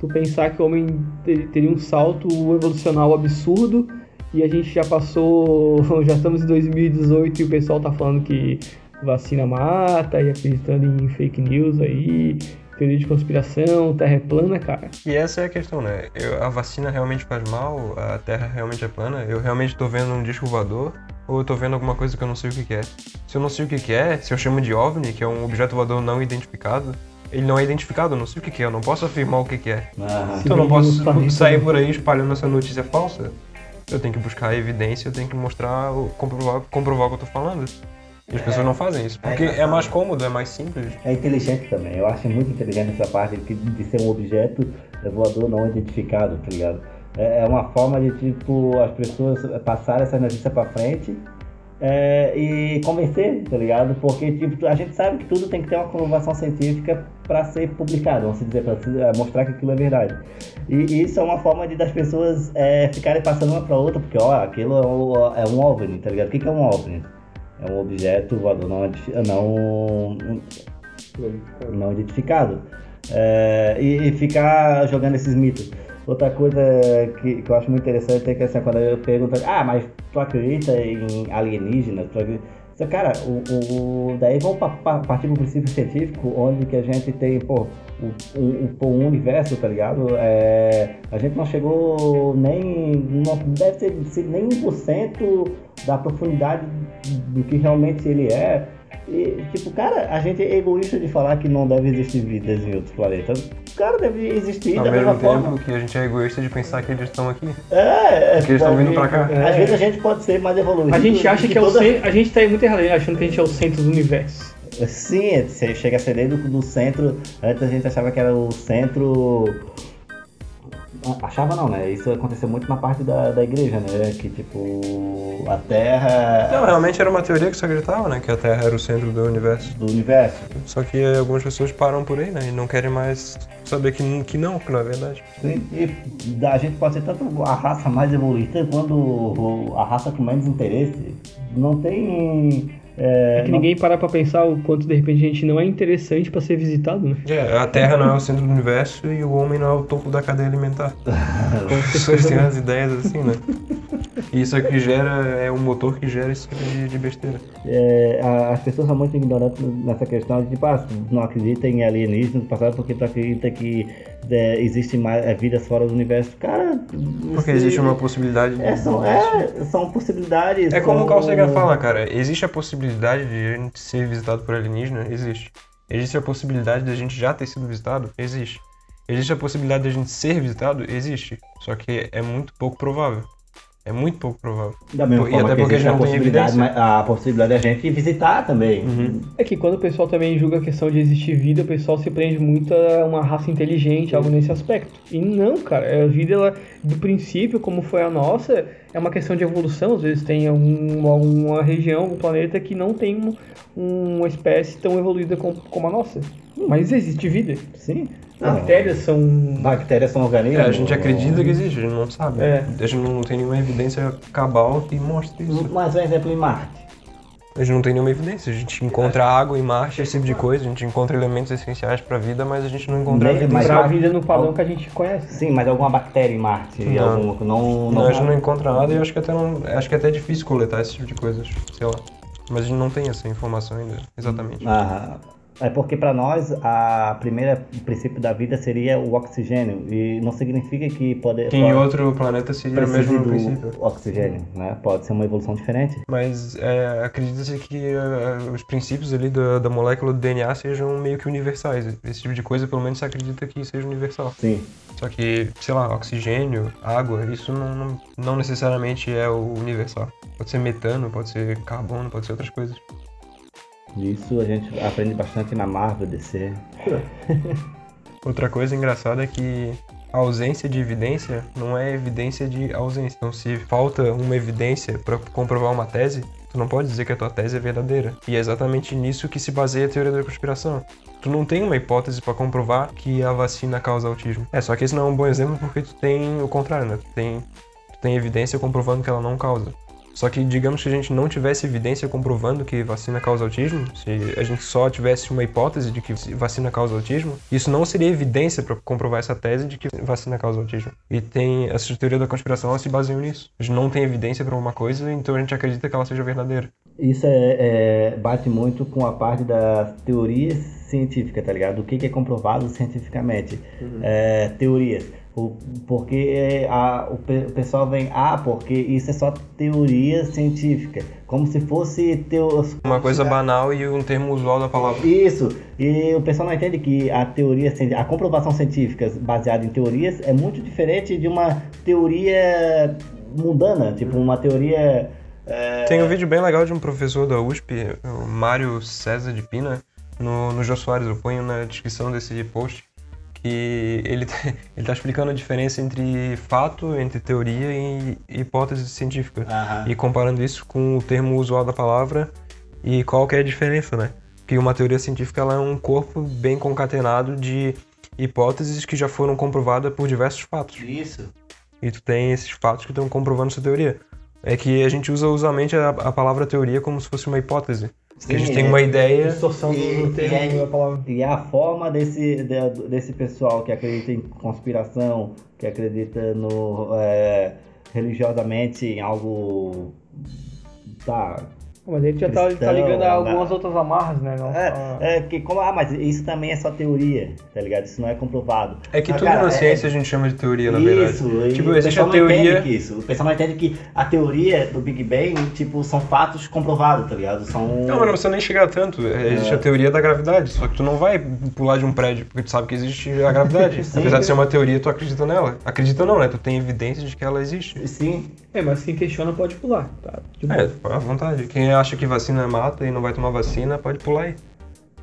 Tu pensar que o homem te- teria um salto evolucional absurdo e a gente já passou, já estamos em 2018 e o pessoal tá falando que vacina mata e acreditando em fake news aí, teoria de conspiração, terra é plana, cara. E essa é a questão, né? Eu- a vacina realmente faz mal? A Terra realmente é plana? Eu realmente tô vendo um disco voador? Ou eu tô vendo alguma coisa que eu não sei o que que é? Se eu não sei o que que é, se eu chamo de OVNI, que é um objeto voador não identificado, ele não é identificado, eu não sei o que que é, eu não posso afirmar o que que é. Aham. Então eu não posso do planeta, sair por aí espalhando essa notícia falsa. Eu tenho que buscar a evidência, eu tenho que mostrar, o- comprovar, comprovar o que eu tô falando. E as pessoas não fazem isso, porque é mais cômodo, é mais simples. É inteligente também. Eu acho muito inteligente essa parte de, de ser um objeto voador não identificado, tá ligado? É é uma forma de, tipo, as pessoas passarem essa notícia pra frente é, e convencer, tá ligado? Porque, tipo, a gente sabe que tudo tem que ter uma comprovação científica pra ser publicado, vamos dizer, se- é, mostrar que aquilo é verdade. E, isso é uma forma de das pessoas é, ficarem passando uma pra outra, porque, ó, aquilo é, o- é um OVNI, tá ligado? O que, que é um OVNI? É um objeto voador não, não não identificado. É, e, e ficar jogando esses mitos. Outra coisa que, que eu acho muito interessante é que assim, quando eu pergunto, ah, mas tu acredita em alienígenas? Tu acredita? Cara, o, o- daí vamos pa, pa, partir do princípio científico, onde que a gente tem, pô, o, o, o- universo, tá ligado? É, a gente não chegou nem, não deve sido nem 1% da profundidade do que realmente ele é. E, tipo, cara, a gente é egoísta de falar que não deve existir vidas em outros planetas. Cara, deve existir Ao da mesma tempo forma. que a gente é egoísta de pensar que eles estão aqui. É, é, Porque eles estão vindo pra cá. Às vezes a gente pode ser mais evoluído. A gente acha que é o centro, a gente tá aí muito errado, achando que a gente é o centro do universo. Sim, você chega a ser dentro do, do centro. Antes a gente achava que era o centro. Achava não, né? Isso aconteceu muito na parte da, da igreja, né? Que tipo. A Terra. Não, realmente era uma teoria que se acreditava, né? Que a Terra era o centro do universo. do universo. Só que algumas pessoas param por aí, né? E não querem mais saber que, que não, que não é verdade. Sim, E a gente pode ser tanto a raça mais evoluída quanto a raça com menos interesse. Não tem. É, É que não- ninguém para pra pensar o quanto de repente a gente não é interessante pra ser visitado, né? É, a Terra não é o centro do universo e o homem não é o topo da cadeia alimentar. As pessoas têm as ideias assim, né? E isso é que gera, é o motor que gera tipo de, de besteira. É, a- as pessoas são muito ignorantes nessa questão de tipo, ah, não acredita em alienígenas do passado porque tu acredita que é, existe mais é, vidas fora do universo. Cara, Porque existe uma possibilidade de. É, são, é, são possibilidades. É como o Carl Sagan fala, cara. Existe a possibilidade de a gente ser visitado por alienígena? Existe. Existe a possibilidade de a gente já ter sido visitado? Existe. Existe a possibilidade de a gente ser visitado? Existe. Só que é muito pouco provável. É muito pouco provável. Da mesma E forma até que porque a não tem possibilidade, a possibilidade da gente visitar também. Uhum. É que quando o pessoal também julga a questão de existir vida, o pessoal se prende muito a uma raça inteligente, algo nesse aspecto. E não, cara, a vida, ela, do princípio, como foi a nossa, é uma questão de evolução. Às vezes tem algum, alguma região, algum planeta que não tem um- uma espécie tão evoluída como, como a nossa. Mas existe vida. Sim. Bactérias são. Bactérias são É, organismos. a gente acredita que existe, a gente não sabe. É. A gente não tem nenhuma evidência cabal que mostre isso. Mas um exemplo em Marte. A gente não tem nenhuma evidência. A gente encontra água em Marte, esse tipo de coisa. A gente encontra elementos essenciais pra vida, mas a gente não encontra Nem- evidência. mas- Pra vida no padrão que a gente conhece. Sim, mas alguma bactéria em Marte? Não. Algum, não, Não, a gente não encontra nada e eu acho que até não, acho que até é difícil coletar esse tipo de coisas, sei lá. Mas a gente não tem essa informação ainda, exatamente. Ah, É porque para nós a primeira o princípio da vida seria o oxigênio e não significa que pode, Que em outro planeta seria o mesmo do princípio. oxigênio, né? Pode ser uma evolução diferente. Mas é, acredita-se que é, os princípios ali da, da molécula do DNA sejam meio que universais. Esse tipo de coisa, pelo menos, se acredita que seja universal. Sim. Só que, sei lá, oxigênio, água, isso não, não, não necessariamente é o universal. Pode ser metano, pode ser carbono, pode ser outras coisas. Isso a gente aprende bastante na Marvel DC. Outra coisa engraçada é que a ausência de evidência não é evidência de ausência. Então, se falta uma evidência para comprovar uma tese, tu não pode dizer que a tua tese é verdadeira. E é exatamente nisso que se baseia a teoria da conspiração. Tu não tem uma hipótese para comprovar que a vacina causa autismo. É, só que esse não é um bom exemplo porque tu tem o contrário, né? Tu tem, tu tem evidência comprovando que ela não causa. Só que digamos que a gente não tivesse evidência comprovando que vacina causa autismo, se a gente só tivesse uma hipótese de que vacina causa autismo, isso não seria evidência para comprovar essa tese de que vacina causa autismo. E tem essa teoria da conspiração, ela se baseia nisso. A gente não tem evidência para uma coisa, então a gente acredita que ela seja verdadeira. Isso é, é- bate muito com a parte das teorias científicas, tá ligado? O que, que é comprovado cientificamente. É, teorias. O, porque a- o, pe- o pessoal vem, ah, porque isso é só teoria científica. Como se fosse teo, Uma coisa banal e um termo usual da palavra. Isso, e o pessoal não entende que a teoria, a comprovação científica baseada em teorias é muito diferente de uma teoria mundana, tipo uma teoria. é, Tem um vídeo bem legal de um professor da USP, o Mário César de Pina, no, no Jô Soares. Eu ponho na descrição desse post que ele, tá- ele tá explicando a diferença entre fato, entre teoria e hipótese científica. Aham. E comparando isso com o termo usual da palavra e qual que é a diferença, né? Que uma teoria científica ela é um corpo bem concatenado de hipóteses que já foram comprovadas por diversos fatos. Isso. E tu tem esses fatos que estão comprovando essa teoria. É que a gente usa usualmente a, a palavra teoria como se fosse uma hipótese. Que a gente Sim, tem é. uma ideia. Distorção E- do termo e aí- da palavra. E a forma desse, de- desse pessoal que acredita em conspiração, que acredita no é, religiosamente em algo. Tá. Mas ele já tá, tá ligando a algumas né? outras amarras, né? Não, É, é que como, ah, mas isso também é só teoria, tá ligado? Isso não é comprovado. É que Mas, tudo cara, na é- ciência a gente chama de teoria, na verdade. Isso, e Tipo, o existe pessoal a não entende teoria. que isso. O pessoal não entende que a teoria do Big Bang, tipo, são fatos comprovados, tá ligado? São. Não, mas não precisa nem chegar tanto. É, Existe a teoria da gravidade. Só que tu não vai pular de um prédio porque tu sabe que existe a gravidade. Sim. Apesar de ser uma teoria, tu acredita nela. Acredita não, né? Tu tem evidências de que ela existe. Sim, É, mas quem questiona pode pular, tá? É, à vontade. Quem acha que vacina mata e não vai tomar vacina, pode pular aí.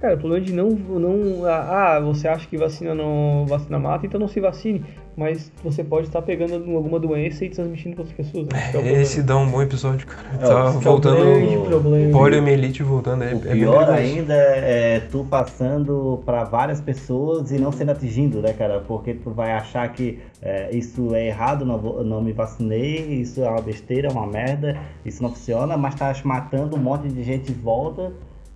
Cara, o problema de não, não. Ah, você acha que vacina não vacina mata, então não se vacine. Mas você pode estar pegando alguma doença e transmitindo para outras pessoas. Né? Esse é problema. Esse dá um bom episódio, cara. É, Tá é o voltando. Poliomielite voltando. É, O é pior perigoso. ainda é tu passando para várias pessoas e não sendo atingido, né, cara? Porque tu vai achar que é, isso é errado, não, vou- não me vacinei, isso é uma besteira, é uma merda, isso não funciona, mas tá matando um monte de gente em volta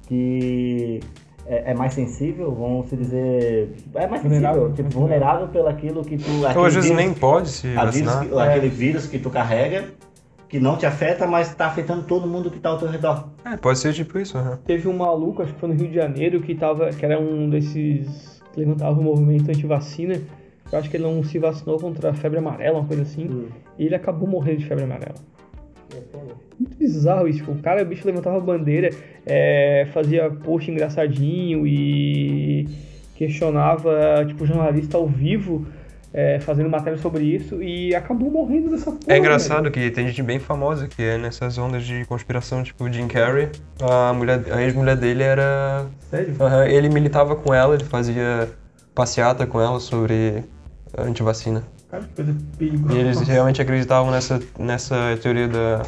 que é, é mais sensível, vamos se dizer. É mais Vulnerável. sensível, tipo, vulnerável pelo aquilo que tu. Então, aquele às vezes vírus- nem pode se vírus que- aquele vírus que tu carrega, que não te afeta, mas tá afetando todo mundo que tá ao teu redor. É, pode ser tipo isso, aham. Teve um maluco, acho que foi no Rio de Janeiro, que, tava, que era um desses. que levantava o movimento anti-vacina. Eu acho que ele não se vacinou contra a febre amarela, uma coisa assim. E ele acabou morrendo de febre amarela. Muito bizarro isso. Tipo, o cara, o bicho levantava a bandeira, é, fazia post engraçadinho e questionava, tipo, jornalista ao vivo, é, fazendo matéria sobre isso e acabou morrendo dessa porra. É engraçado que tem gente bem famosa que é nessas ondas de conspiração, tipo o Jim Carrey. A, mulher, a ex-mulher dele era. Sério? Ele militava com ela, ele fazia passeata com ela sobre antivacina. Cara, que coisa perigosa. E eles realmente acreditavam nessa, nessa teoria da,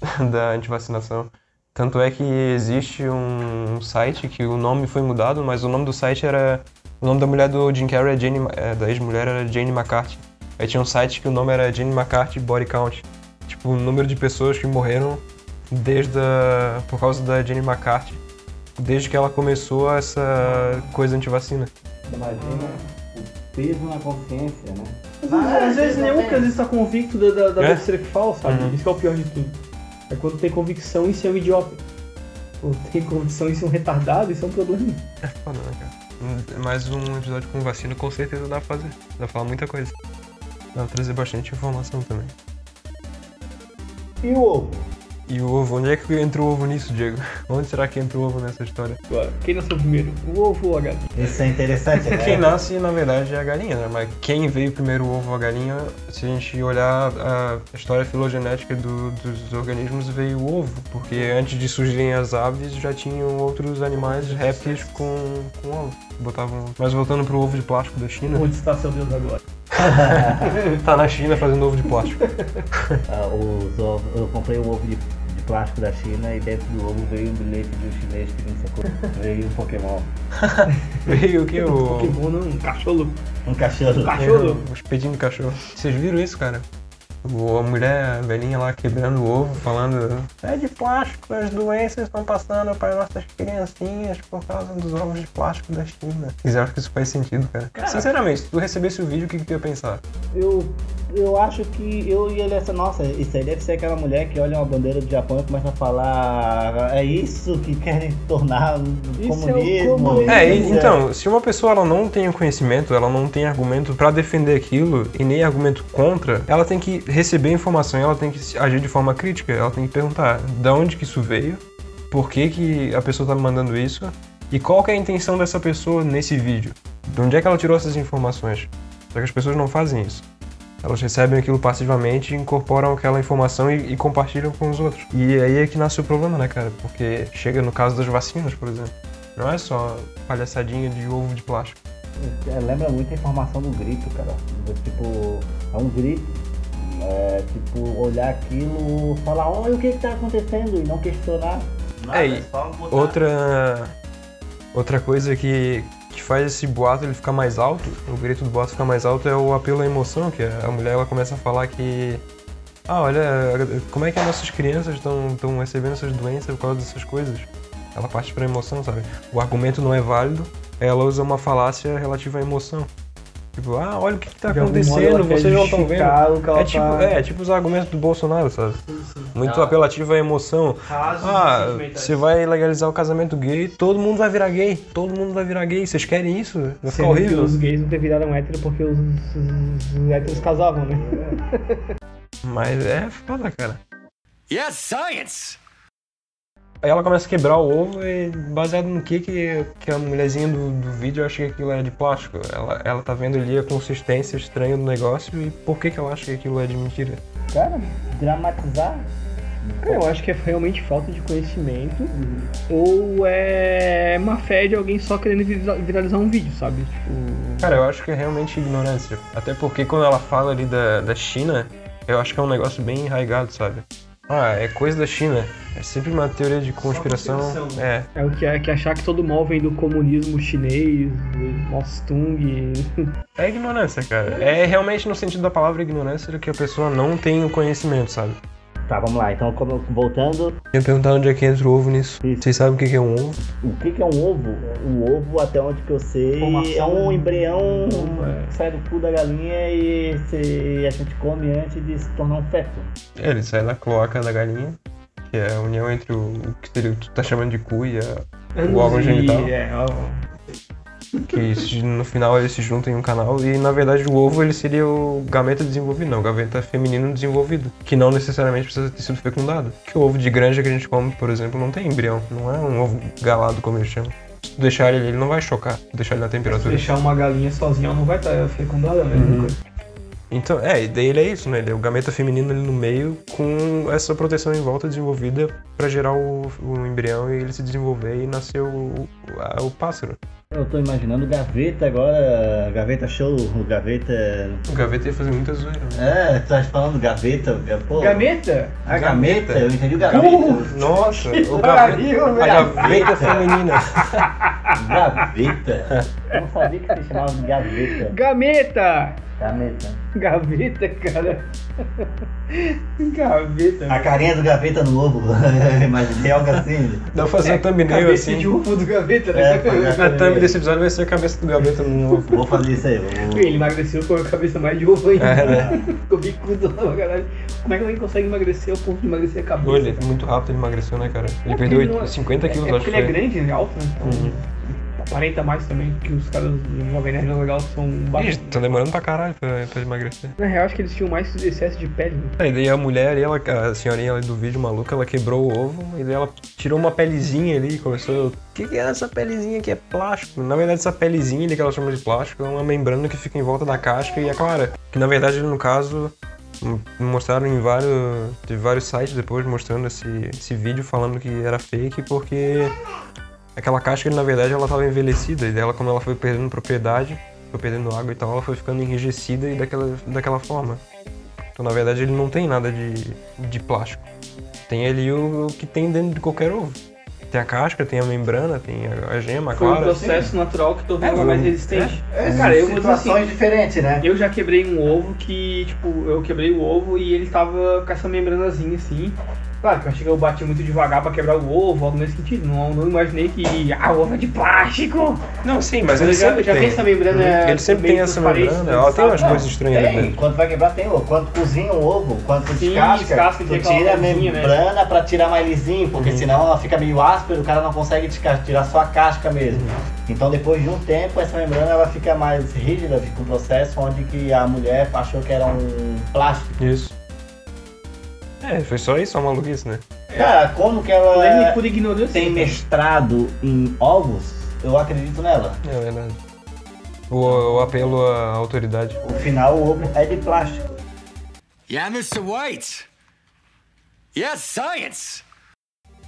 da antivacinação. Tanto é que existe um site que o nome foi mudado, mas o nome do site era. O nome da mulher do Jim Carrey, é Jane, é, da ex-mulher, era Jane McCarthy. Aí tinha um site que o nome era Jane McCarthy Body Count. Tipo, o número de pessoas que morreram desde a, por causa da Jane McCarthy, desde que ela começou essa coisa antivacina. Imagina o peso na consciência, né? Às vezes, às vezes nenhum que às vezes tá convicto da, da, da É? besteira que fala, sabe? Uhum. Isso que é o pior de tudo. É quando tem convicção em ser um idiota. ou tem condição e são retardados, isso é um problema. É foda, né, cara? Mais um episódio com vacina, com certeza dá pra fazer. Dá pra falar muita coisa. Dá pra trazer bastante informação também. E o ovo? E o ovo, onde é que entra o ovo nisso, Diego? Onde será que entra o ovo nessa história? Agora, quem nasceu primeiro? O ovo ou a galinha? Isso é interessante, né? Quem nasce, na verdade, é a galinha, né? Mas quem veio primeiro o ovo ou a galinha, se a gente olhar a história filogenética do- dos organismos, veio o ovo. Porque antes de surgirem as aves, já tinham outros animais, répteis com, com ovo. Botavam... Mas voltando pro ovo de plástico da China, Onde está seu Deus agora? tá na China fazendo ovo de plástico. Ah, os ovos- eu comprei um ovo de plástico da China e dentro do ovo veio um bilhete de um chinês que me sacou. veio um Pokémon. veio o que? O... Pokémon não, um cachorro. Um cachorro. Cachorro. O espetinho do cachorro. Vocês viram isso, cara? A mulher velhinha lá quebrando o ovo, falando é de plástico, as doenças estão passando para nossas criancinhas por causa dos ovos de plástico da China. Vocês acham que isso faz sentido, cara? Sinceramente, se tu recebesse o vídeo, o que, que tu ia pensar? Eu, eu acho que eu ia olhar essa. Nossa, isso aí deve ser aquela mulher que olha uma bandeira do Japão e começa a falar. É isso que querem tornar Isso é comunismo. comunismo. É, e- isso então, se uma pessoa ela não tem o conhecimento, ela não tem argumento pra defender aquilo e nem argumento contra, ela tem que receber informação, e ela tem que agir de forma crítica, ela tem que perguntar de onde que isso veio, por que, que a pessoa tá me mandando isso e qual que é a intenção dessa pessoa nesse vídeo. De onde é que ela tirou essas informações? Só que as pessoas não fazem isso. Elas recebem aquilo passivamente, incorporam aquela informação e, e compartilham com os outros. E aí é que nasce o problema, né, cara? Porque chega no caso das vacinas, por exemplo. Não é só palhaçadinha de ovo de plástico. É, Lembra muito a informação do grito, cara. Tipo, é um grito. É, tipo, olhar aquilo, falar, olha o que que tá acontecendo e não questionar. Nada, É, só botar- Outra outra coisa que faz esse boato ele ficar mais alto, o grito do boato ficar mais alto é o apelo à emoção, que a mulher ela começa a falar que ah, olha, como é que as nossas crianças estão recebendo essas doenças por causa dessas coisas? Ela parte pra emoção, sabe? O argumento não é válido, ela usa uma falácia relativa à emoção. Tipo, ah, olha o que, que tá De acontecendo, vocês não estão vendo. É tipo, tá- é tipo os argumentos do Bolsonaro, sabe? Muito apelativo à emoção. Ah, você vai legalizar o casamento gay, todo mundo vai virar gay, todo mundo vai virar gay. Vocês querem isso? Vai ficar horrível. os gays não ter viraram hétero porque os, os, os héteros casavam, né? Mas é foda, cara. Yes, science! Aí ela começa a quebrar o ovo e baseado no que que, que a mulherzinha do, do vídeo acha que aquilo é de plástico. Ela, ela tá vendo ali a consistência estranha do negócio e por que que ela acha que aquilo é de mentira. Cara, dramatizar. Cara, eu acho que é realmente falta de conhecimento ou é má fé de alguém só querendo viraliza- viralizar um vídeo, sabe? Tipo. Cara, eu acho que é realmente ignorância. Até porque quando ela fala ali da, da China, eu acho que é um negócio bem enraigado, sabe? Ah, é coisa da China. É sempre uma teoria de conspiração. conspiração. É. É o que é que achar que todo mal vem do comunismo chinês, do Mao Tse-tung. É ignorância, cara. É realmente no sentido da palavra ignorância de que a pessoa não tem o conhecimento, sabe? Tá, vamos lá. Então, como- voltando, Eu ia perguntar onde é que entra o ovo nisso. Isso. Vocês sabem o que que é um ovo? o que, que é um ovo? O ovo, até onde que eu sei, Formação é um embrião ovo, é. que sai do cu da galinha e se- a gente come antes de se tornar um feto. É, Ele sai da cloaca da galinha, que é a união entre o, o que seria- tu tá chamando de cu e a, o órgão genital. É, ó, Que se- no final eles se juntam em um canal e na verdade o ovo ele seria o gameta desenvolvido, não, o gameta feminino desenvolvido, que não necessariamente precisa ter sido fecundado. Que o ovo de granja que a gente come, por exemplo, não tem embrião, não é um ovo galado como eles chamam. Se tu deixar ele, ele não vai chocar, se deixar ele na se temperatura. deixar uma galinha sozinha, ela não vai estar fecundada, né? Uhum. Então, é, e daí ele é isso, né? Ele é o gameta feminino ali no meio com essa proteção em volta desenvolvida pra gerar o, o embrião e ele se desenvolver e nascer o, o, a- o pássaro. Eu tô imaginando gaveta agora, gaveta show, gaveta. O gaveta ia fazer muita zoeira, né? É, tu tá falando gaveta, pô. Gameta? A gameta, eu entendi o gaveta. Nossa, o gaveta, a gaveta feminina. Gaveta? Eu não sabia que se chamava de gaveta. Gameta! Gameta. Gaveta, cara. Gaveta. A carinha do gaveta no ovo. Imaginei algo assim. Dá pra fazer um thumbnail Cabeça assim. de ovo do gaveta, né? É, A thumb desse episódio vai ser a cabeça do gaveta no ovo. Vou fazer isso aí. Vou... Ele emagreceu com a cabeça mais de ovo ainda. É, né? Ficou bicudo lá pra caralho. Como é que alguém consegue emagrecer ao ponto de emagrecer a cabeça? Pô, ele muito rápido ele emagreceu, né, cara? Ele É perdeu ele não- 50 quilos, é, é acho que ele é grande, ele é alto, né? Então, Uhum. Aparenta mais também, que os caras do Jovem Nerd legal são Ih, baixos. tá demorando pra caralho pra, pra emagrecer. Na real, acho que eles tinham mais excesso de pele, né? Aí daí a mulher ali, ela, a senhorinha ali do vídeo maluca, ela quebrou o ovo e daí ela tirou uma pelezinha ali e começou. O que, que é essa pelezinha aqui? É plástico. Na verdade, essa pelezinha ali que ela chama de plástico é uma membrana que fica em volta da casca e é clara. Que na verdade, no caso, mostraram em vários. Teve vários sites depois mostrando esse, esse vídeo falando que era fake porque aquela casca, na verdade, ela tava envelhecida e dela, como ela foi perdendo propriedade, foi perdendo água e tal, ela foi ficando enrijecida e daquela, daquela forma. Então, na verdade, ele não tem nada de, de plástico. Tem ali o, o que tem dentro de qualquer ovo. Tem a casca, tem a membrana, tem a, a gema, a Foi um clara. processo natural que tornou É, ela mais resistente. É, cara, eu vou assim, situações diferentes, né? Eu já quebrei um ovo que, tipo, eu quebrei o ovo e ele tava com essa membranazinha assim. Claro que eu achei que eu bati muito devagar pra quebrar o ovo, algo nesse sentido. Não, não imaginei que, ah, o ovo é de plástico. Não, sim, mas Eu ele já- sempre já tem. essa membrana Uhum. Ele sempre tem essa membrana. né, Ela tem umas coisas estranhas Tem, dentro. quando vai quebrar tem ovo. Quando cozinha um ovo, quando tu Sim, descasca, descasca, tu tira a né? membrana pra tirar mais lisinho, porque Uhum. senão ela fica meio áspera, o cara não consegue desca- tirar só a casca mesmo. Uhum. Então depois de um tempo essa membrana ela fica mais rígida, fica um processo onde que a mulher achou que era um plástico. Isso. É, foi só isso, uma maluquice, né? Cara, como que ela por ignorância. tem mestrado em ovos, eu acredito nela. É verdade. O, o apelo à autoridade. O final o ovo é de plástico. Yeah, Mr. White. Yes, science.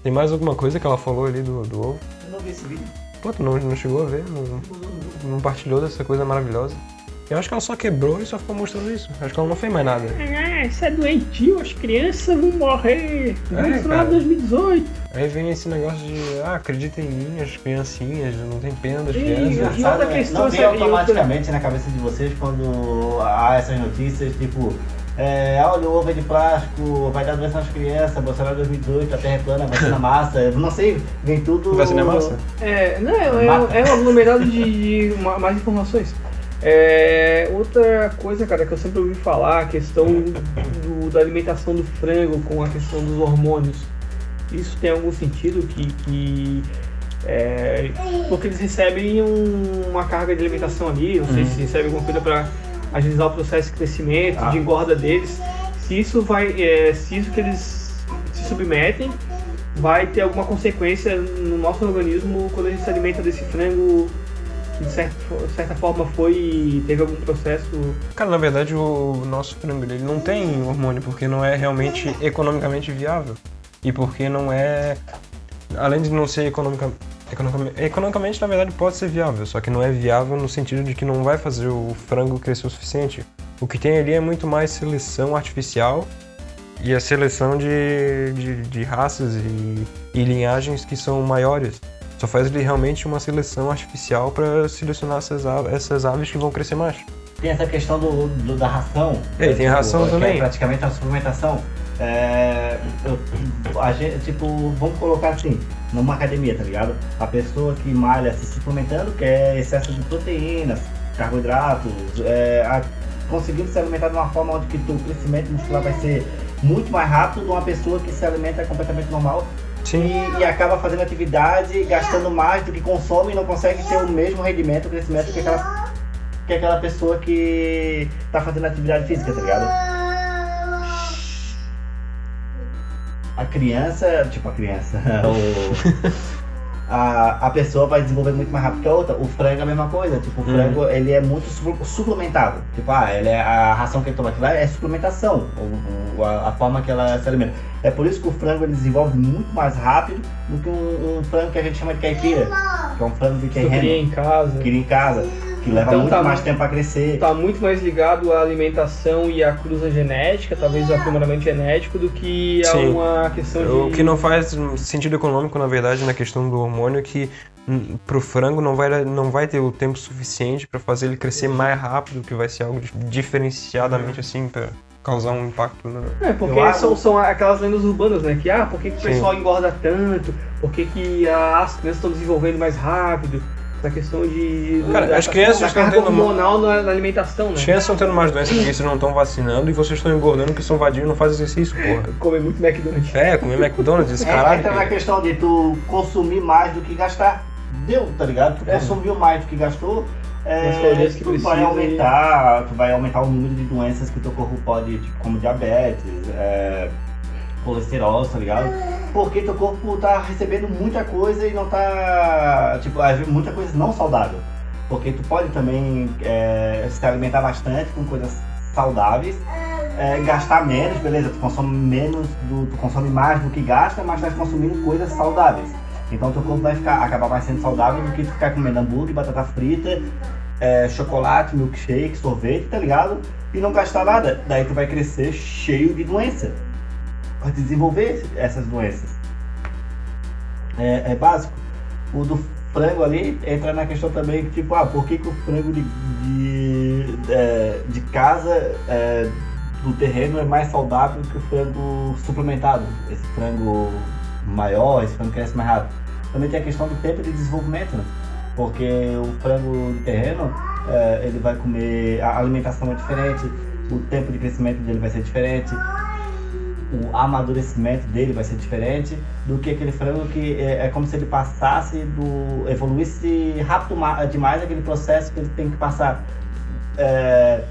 Tem mais alguma coisa que ela falou ali do, do ovo? Eu não vi esse vídeo. Pô, tu não, não chegou a ver? Não, não partilhou dessa coisa maravilhosa? Eu acho que ela só quebrou e só ficou mostrando isso. Acho que ela não fez mais nada. Ah, isso é doentio, as crianças vão morrer. É, lá cara. 2018. Aí vem esse negócio de, ah, acredita em mim, as criancinhas, não tem pena das crianças. E outra né? questão, não vem essa- e outra- automaticamente na cabeça de vocês quando há essas notícias, tipo, é, olha, o ovo é de plástico, vai dar doença nas crianças, Bolsonaro 2018, a terra é plana, vacina massa, eu não sei, vem tudo... Vacina é massa? É, não, é, Mata. é um aglomerado de, de ma- mais informações. É, outra coisa, cara, que eu sempre ouvi falar, a questão do- da alimentação do frango com a questão dos hormônios. Isso tem algum sentido que. que é, porque eles recebem um- uma carga de alimentação ali, não sei se recebem alguma coisa para agilizar o processo de crescimento, Ah. de engorda deles. Se isso vai. é, se isso que eles se submetem vai ter alguma consequência no nosso organismo quando a gente se alimenta desse frango de certa, certa forma foi teve algum processo Cara, na verdade o nosso frango ele não tem hormônio porque não é realmente economicamente viável. E porque não é. Além de não ser economica, economicamente. Economicamente, na verdade, pode ser viável, só que não é viável no sentido de que não vai fazer o frango crescer o suficiente. O que tem ali é muito mais seleção artificial e a seleção de, de, de raças e, e linhagens que são maiores. Só faz ali realmente uma seleção artificial para selecionar essas, essas aves que vão crescer mais. Tem essa questão do, do- da ração. É, tem a ração que também. É praticamente a suplementação. É, a gente, tipo, vamos colocar assim, numa academia, tá ligado? A pessoa que malha se suplementando quer excesso de proteínas, carboidratos, é, a- conseguindo se alimentar de uma forma onde que o crescimento muscular vai ser muito mais rápido de uma pessoa que se alimenta completamente normal. E, e acaba fazendo atividade, gastando mais do que consome e não consegue ter o mesmo rendimento, crescimento que aquela, que aquela pessoa que tá fazendo atividade física, tá ligado? A criança, tipo a criança, o, a, a pessoa vai desenvolver muito mais rápido que a outra. O frango é a mesma coisa, tipo, o Uhum. frango ele é muito supl- suplementado. Tipo, ah, ele é, a ração que ele toma aqui lá é suplementação, o- o- a, a forma que ela se alimenta. É por isso que o frango ele desenvolve muito mais rápido do que um, um frango que a gente chama de caipira, que é um frango de que criei terreno, em casa. que cria em casa, que leva Então muito tá mais tempo para crescer. Tá muito mais ligado à alimentação e à cruza genética, talvez ao aprimoramento genético, do que a Sim. uma questão de. O que não faz sentido econômico, na verdade, na questão do hormônio é que hum, pro frango não vai, não vai ter o tempo suficiente para fazer ele crescer mais rápido, que vai ser algo dif- diferenciadamente assim pra, causar um impacto na. É, porque Eu acho- são, são aquelas lendas urbanas, né? Que, ah, por que, que o pessoal engorda tanto? Por que, que ah, as crianças estão desenvolvendo mais rápido? Essa questão de... Cara, da, as crianças da estão carga hormonal na, na alimentação, né? As crianças estão tendo mais doenças porque vocês não estão vacinando e vocês estão engordando porque são vadios e não fazem exercício, porra. Comer muito McDonald's. É, comer McDonald's, esse É, caralho. entra na questão de tu consumir mais do que gastar. Deu, tá ligado? Tu É. consumiu mais do que gastou. É, As calorias que tu precisa vai e- aumentar, tu vai aumentar o número de doenças que o teu corpo pode, tipo, como diabetes, é, colesterol, tá ligado? Porque teu corpo tá recebendo muita coisa e não tá, tipo, às vezes muita coisa não saudável. Porque tu pode também é, se alimentar bastante com coisas saudáveis, é, gastar menos, beleza, tu consome menos, do, tu consome mais do que gasta, mas tá consumindo coisas saudáveis. Então teu corpo vai ficar, acabar mais sendo saudável do que tu ficar comendo hambúrguer, batata frita, é, chocolate, milkshake, sorvete, tá ligado? E não gastar nada. Daí tu vai crescer cheio de doença. Vai desenvolver essas doenças. É, é básico. O do frango ali entra na questão também tipo, ah, por que, que o frango de, de, é, de casa é, do terreno é mais saudável que o frango suplementado? Esse frango maior, esse frango cresce mais rápido. Também tem a questão do tempo de desenvolvimento, né? Porque o frango de terreno, é, ele vai comer, a alimentação é diferente, o tempo de crescimento dele vai ser diferente, o amadurecimento dele vai ser diferente do que aquele frango que é, é como se ele passasse do. evoluísse rápido ma- demais aquele processo que ele tem que passar. É,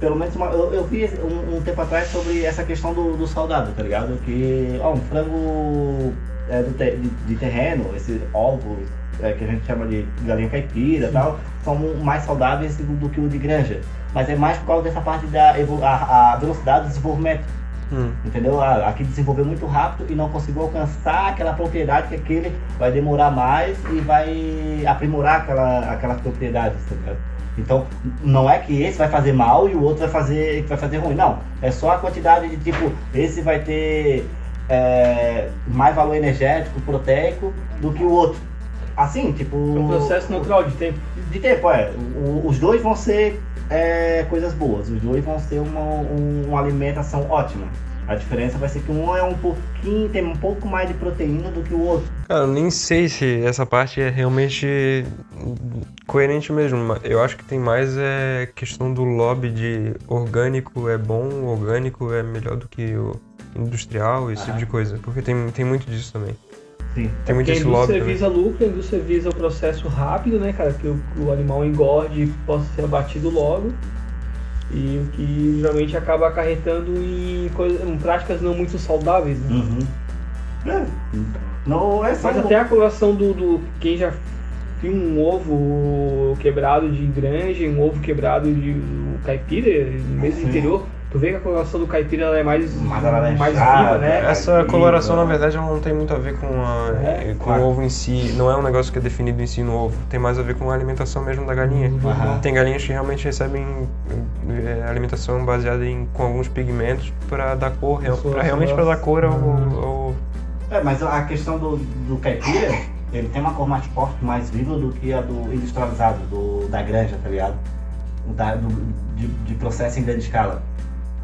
pelo menos uma- eu, eu vi um, um tempo atrás sobre essa questão do, do saudável, tá ligado? Que ó, um frango é, te- de, de terreno, esse ovo que a gente chama de galinha caipira e tal, são mais saudáveis do, do que o de granja. Mas é mais por causa dessa parte da a, a velocidade do desenvolvimento. Hum. Entendeu? Aqui desenvolveu muito rápido e não conseguiu alcançar aquela propriedade que aquele vai demorar mais e vai aprimorar aquela, aquela propriedade, tá ligado? Então, não é que esse vai fazer mal e o outro vai fazer, vai fazer ruim, não. É só a quantidade de tipo, esse vai ter é, mais valor energético, proteico do que o outro. Assim, tipo. É um processo natural de tempo. De tempo, é. O- os dois vão ser é, coisas boas. Os dois vão ser uma, um- uma alimentação ótima. A diferença vai ser que um é um pouquinho, tem um pouco mais de proteína do que o outro. Cara, eu nem sei se essa parte é realmente coerente mesmo. Eu acho que tem mais é questão do lobby de orgânico é bom, orgânico é melhor do que o industrial, esse tipo de coisa. Porque tem, tem muito disso também. Sim. Tem muito Porque a indústria também. visa lucro, a indústria visa o processo rápido, né, cara? Que o, o animal engorde e possa ser abatido logo. E o que geralmente acaba acarretando em, coisa, em práticas não muito saudáveis, né? Uhum. É, Não é só. Mas até a coloração do, do. Quem já viu um ovo quebrado de granja um ovo quebrado de um caipira, mesmo Sim. no interior, tu vê que a coloração do caipira ela é mais, Mais mais viva, né? Essa coloração, na verdade, ela não tem muito a ver com, a, É, com claro. o ovo em si. Não é um negócio que é definido em si no ovo. Tem mais a ver com a alimentação mesmo da galinha. Aham. Tem galinhas que realmente recebem é, alimentação baseada em com alguns pigmentos para dar cor, real- pra, realmente para dar cor ao, ao- É, mas a questão do, do caipira, ele tem uma cor mais forte, mais viva do que a do industrializado, do, da granja, tá ligado? Da, do, de, de processo em grande escala.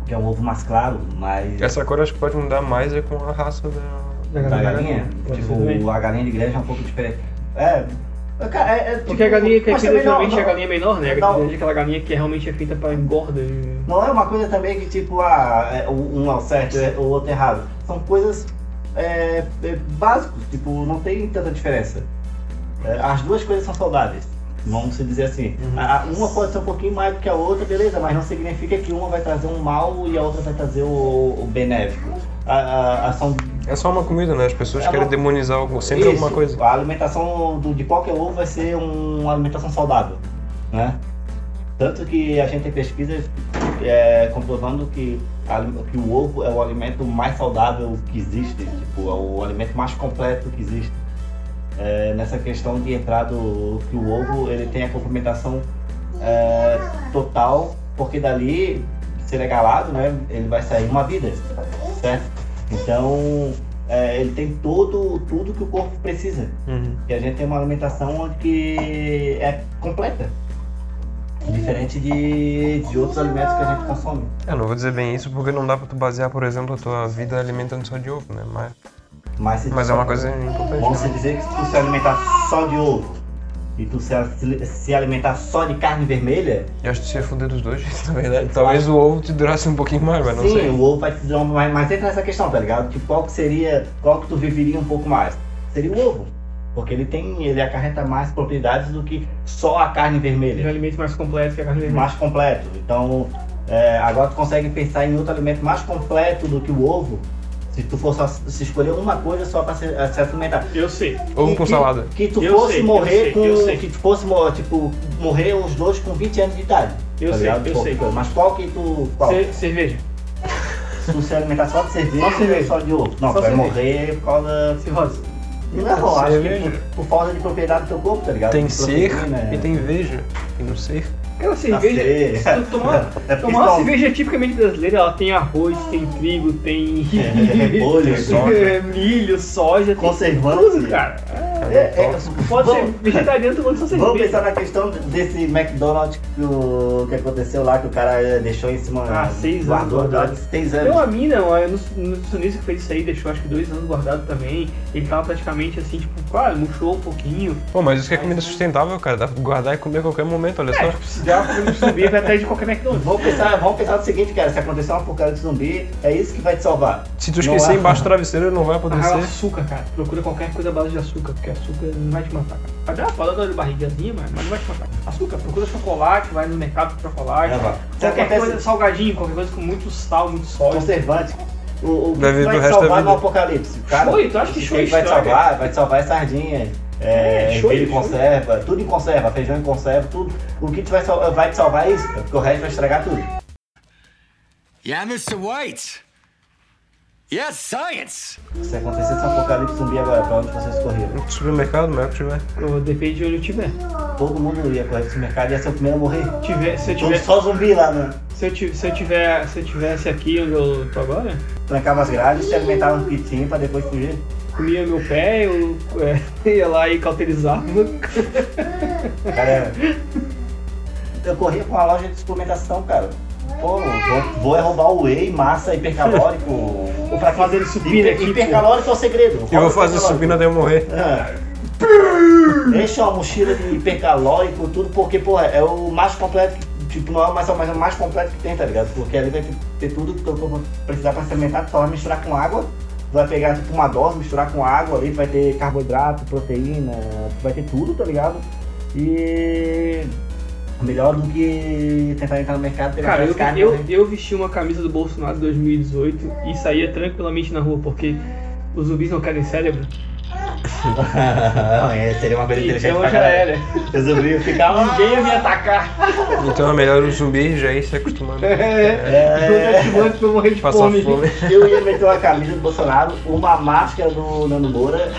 Que é um ovo mais claro, mais. Essa cor acho que pode mudar mais é com a raça da. da galinha. Possivelmente. Tipo, a galinha de granja é um pouco diferente. É. Cara, é, é Porque a galinha mas caipira também não- geralmente é a galinha menor, né? Não. é aquela galinha que realmente é feita para engorda. e- Não é uma coisa também que tipo, ah, é, o- um é o certo e o outro é errado. São coisas é, é, básicas, tipo, não tem tanta diferença. É, as duas coisas são saudáveis, vamos dizer assim. A- a- uma pode ser um pouquinho mais do que a outra, beleza, mas não significa que uma vai trazer um mal e a outra vai trazer o, o benéfico. A, a- a- são É só uma comida, né? As pessoas É querem uma- demonizar algo, sempre Isso, alguma coisa. A alimentação do- de qualquer ovo vai ser um- uma alimentação saudável, né? Tanto que a gente tem pesquisas é, comprovando que, a- que o ovo é o alimento mais saudável que existe, tipo, é o alimento mais completo que existe. É, nessa questão de entrar do que o ovo ele tem a complementação é, total, porque dali, se ele é galado, né, ele vai sair uma vida, certo? Então, é, ele tem todo, tudo que o corpo precisa. Uhum. Que a gente tem uma alimentação que é completa. Diferente de, de outros alimentos que a gente consome. Eu não vou dizer bem isso porque não dá pra tu basear, por exemplo, a tua vida alimentando só de ovo, né? Mas, Mas, mas é uma coisa importante. Vamos né? dizer que se tu se alimentar só de ovo e tu se, se alimentar só de carne vermelha, Eu acho que se ia fuder dos dois jeitos, na verdade. Talvez o ovo te durasse um pouquinho mais, mas não sim, sei. o ovo vai te dar uma. Mas, mas entra nessa questão, tá ligado? Tipo, qual que seria. Qual que tu viveria um pouco mais? Seria o ovo. Porque ele tem. ele acarreta mais propriedades do que só a carne Tem vermelha. alimentos mais completos que a carne vermelha. Mais completo. Então, é, agora tu consegue pensar em outro alimento mais completo do que o ovo. Se tu for só se escolher uma coisa só pra se, se alimentar. Eu sei. Ovo Que- com salada. Que tu Eu fosse sei, eu morrer sei, com. eu sei. Que tu fosse tipo, morrer os dois com 20 anos de idade. Eu tá sei, ligado? eu Pô, sei. Mas qual que tu. Qual? Ce- cerveja. Se tu se alimentar só de cerveja, Só cerveja. ou só de ovo. Não, Só tu vai morrer por causa. Cirrose. Não, acho que por, por falta de propriedade do teu corpo, tá ligado? Tem ser proteína. e tem veja. E no ser. Aquela ser. cerveja. Se tu tomar, É tomar uma cerveja tipicamente brasileira, ela tem arroz, tem trigo, tem. É, repolho, soja. é, milho, soja, tem Conservante. tudo, cara. É, é, Pode ser vamos- vegetariano tomando só cerveja. Vamos pensar na questão desse McDonald's que, o, que aconteceu lá, que o cara deixou em cima. Ah, seis guardou anos guardado. Seis Tem anos. uma mina, uma nutricionista que fez isso aí, deixou acho que dois anos guardado também. Ele tava praticamente assim, tipo, claro, murchou um pouquinho. Pô, mas isso que é comida sustentável, cara. Dá pra guardar e comer a qualquer momento, olha É, só. Uma de zumbi, vai atrás de qualquer McDonald's. Vamos pensar, vamos pensar no seguinte, cara, se acontecer um apocalipse zumbi, é isso que vai te salvar. Se tu esquecer é- embaixo do travesseiro, não vai Ah, apodrecer. açúcar, cara. Procura qualquer coisa à base de açúcar, porque açúcar não vai te matar, cara. Vai dar uma dor de barrigazinha, mas, não vai te matar. Açúcar, procura chocolate, vai no mercado com chocolate. É, vai. Qualquer acontece- coisa, salgadinho, qualquer coisa com muito sal, muito sódio. Conservante. O, o que Vai vai te salvar no vida. apocalipse? Cara, tu acha que o shoyu vai te salvar? Vai te salvar é sardinha. É, É, ervilha em conserva, tudo em conserva, feijão em conserva, tudo. O que te vai, vai te salvar é isso, porque o resto vai estragar tudo. Yeah, Mr. White. Yes, science. Se acontecesse um apocalipse zumbi agora, pra onde vocês corriam? No supermercado, mas é o que tiver. Eu- Depende de onde eu tiver. Todo mundo ia correr pro mercado e ia ser o primeiro a morrer. Tiver, se, eu Todo- tiver Só zumbi lá, né? se, eu, se, eu tiver, se eu tivesse aqui onde eu tô agora, Trancava as grades e se alimentava um pitinho pra depois fugir. Comia meu pé, eu é, ia lá e cauterizava. Cara, eu corria com uma loja de suplementação, cara. Pô, vou, vou é roubar o whey, massa, hipercalórico. Ou pra fazer supina Hiper, aqui, hipercalórico é o segredo. Eu vou fazer supina até eu morrer. Ah. Deixa uma mochila de hipercalórico, tudo, porque, pô, é o mais completo, que, tipo, não é o mais, mas é o mais completo que tem, tá ligado? Porque ali vai ter, ter tudo que teu corpo precisar pra tu só vai misturar com água, vai pegar, tipo, uma dose, misturar com água ali, vai ter carboidrato, proteína, vai ter tudo, tá ligado? E... Melhor do que tentar entrar no mercado e pegar Cara, eu, carnes, eu, né? eu vesti uma camisa do Bolsonaro em 2018 e saía tranquilamente na rua, porque os zumbis não querem cérebro. É, seria uma coisa inteligente Então pra já caralho. era. Resolvi ficar... Ninguém ia me atacar. Então é melhor o zumbi já ir se acostumando. É. Durante pra eu morrer de Passar fome. fome. Eu ia meter uma camisa do Bolsonaro, uma máscara do Nando Moura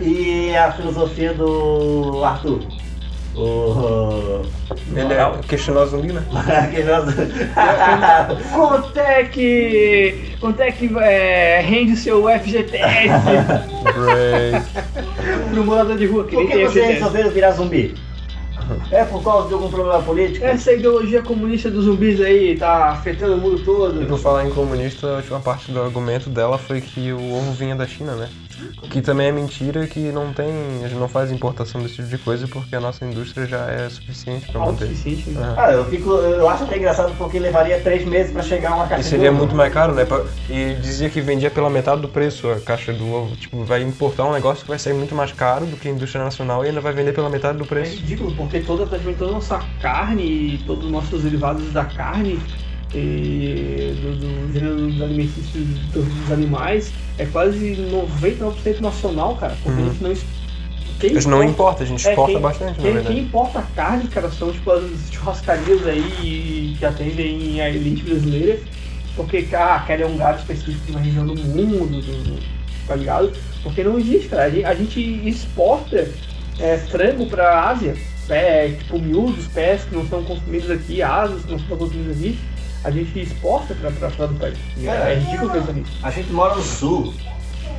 e a filosofia do Arthur. O. Ele é questionar zumbi, né? Quanto é que. Quanto é que é, rende o seu FGTS Break. pro morador de rua? Que Por que vocês resolveram virar zumbi? É por causa de algum problema político? Essa ideologia comunista dos zumbis aí tá afetando o mundo E todo. por falar em comunista, a última parte do argumento dela foi que o ovo vinha da China, né? Que também é mentira que não tem. A gente não faz importação desse tipo de coisa porque a nossa indústria já é suficiente pra manter. Autossuficiente, né? Ah, eu, fico, eu acho até engraçado porque levaria três meses pra chegar uma caixa E seria muito mais caro, né? E dizia que vendia pela metade do preço a caixa do ovo. Tipo, vai importar um negócio que vai sair muito mais caro do que a indústria nacional e ainda vai vender pela metade do É preço. ridículo, porque toda, toda a nossa carne e todos os nossos derivados da carne e do, do gênero dos alimentícios dos, animais é quase 99% nacional, cara. Porque Uhum. a gente não. Quem A gente não importa, a gente É, exporta quem- bastante, na Quem, verdade. quem importa a carne, cara, são tipo as churrascarias aí que atendem a elite brasileira. Porque, ah, querem um gado específico de uma região do mundo, do, tá ligado? Porque não existe, cara. A gente, exporta é, frango pra Ásia, pé, tipo miúdos, pés que não são consumidos aqui, asas que não são consumidos aqui. A gente exporta pra, pra fora do país. Cara, é ridículo pensar nisso. A gente mora no sul.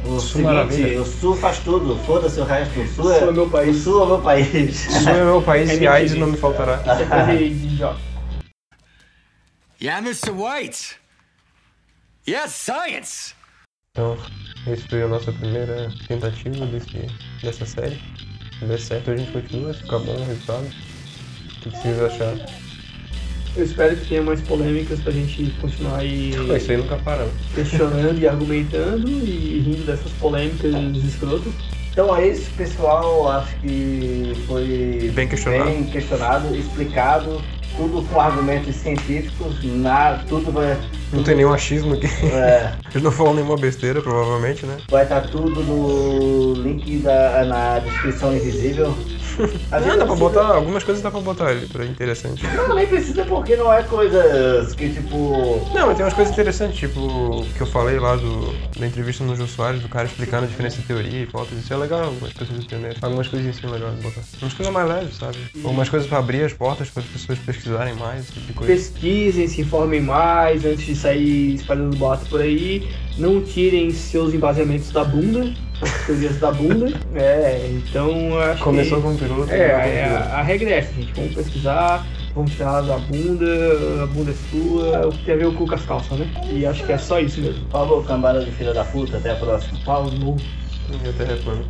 O Sul seguinte, maravilha. o Sul faz tudo, foda-se o resto. O Sul é, Sul é meu país. O Sul é meu país. Sul é meu país É e AIDS não me faltará. Isso é coisa de de idiota. Yeah, Mr. White. Yes, science. Então, esse foi a nossa primeira tentativa desse, dessa série. Se der certo, a gente continua. Se ficar bom o resultado. O que, que vocês acharam? Eu espero que tenha mais polêmicas pra gente continuar aí isso aí nunca para. né? questionando e argumentando e rindo dessas polêmicas escrotas. Então é isso, pessoal. Acho que foi Bem questionado. bem questionado, explicado, tudo com argumentos científicos, na, tudo vai. Não tem nenhum achismo aqui. É, Eles não falam nenhuma besteira, provavelmente, né? vai estar tudo no link da, na descrição invisível. Às Não, vezes dá pra botar, algumas coisas dá pra botar ali, pra interessante. Não, nem precisa porque não é coisas que tipo. Não, mas tem umas coisas interessantes, tipo, o que eu falei lá do, da entrevista no Jô Soares, do cara explicando a diferença de teoria e hipótese. Isso é legal, as pessoas entenderem. Algumas coisas assim de botar. Umas coisas mais leves, sabe? Ou umas coisas pra abrir as portas para as pessoas pesquisarem mais, esse tipo de coisa. Pesquisem, se informem mais antes de sair espalhando boatos por aí. Não tirem seus embaseamentos da bunda, teorias da bunda. É, então eu acho Começou que... com um piloto. É, a, a, a regra é essa, gente. Vamos pesquisar, vamos tirar da bunda, a bunda é sua, o que tem a ver com as calças, né? E acho que é só isso mesmo. Falou, cambada de filha da puta, até a próxima. Pau no E até reclamo.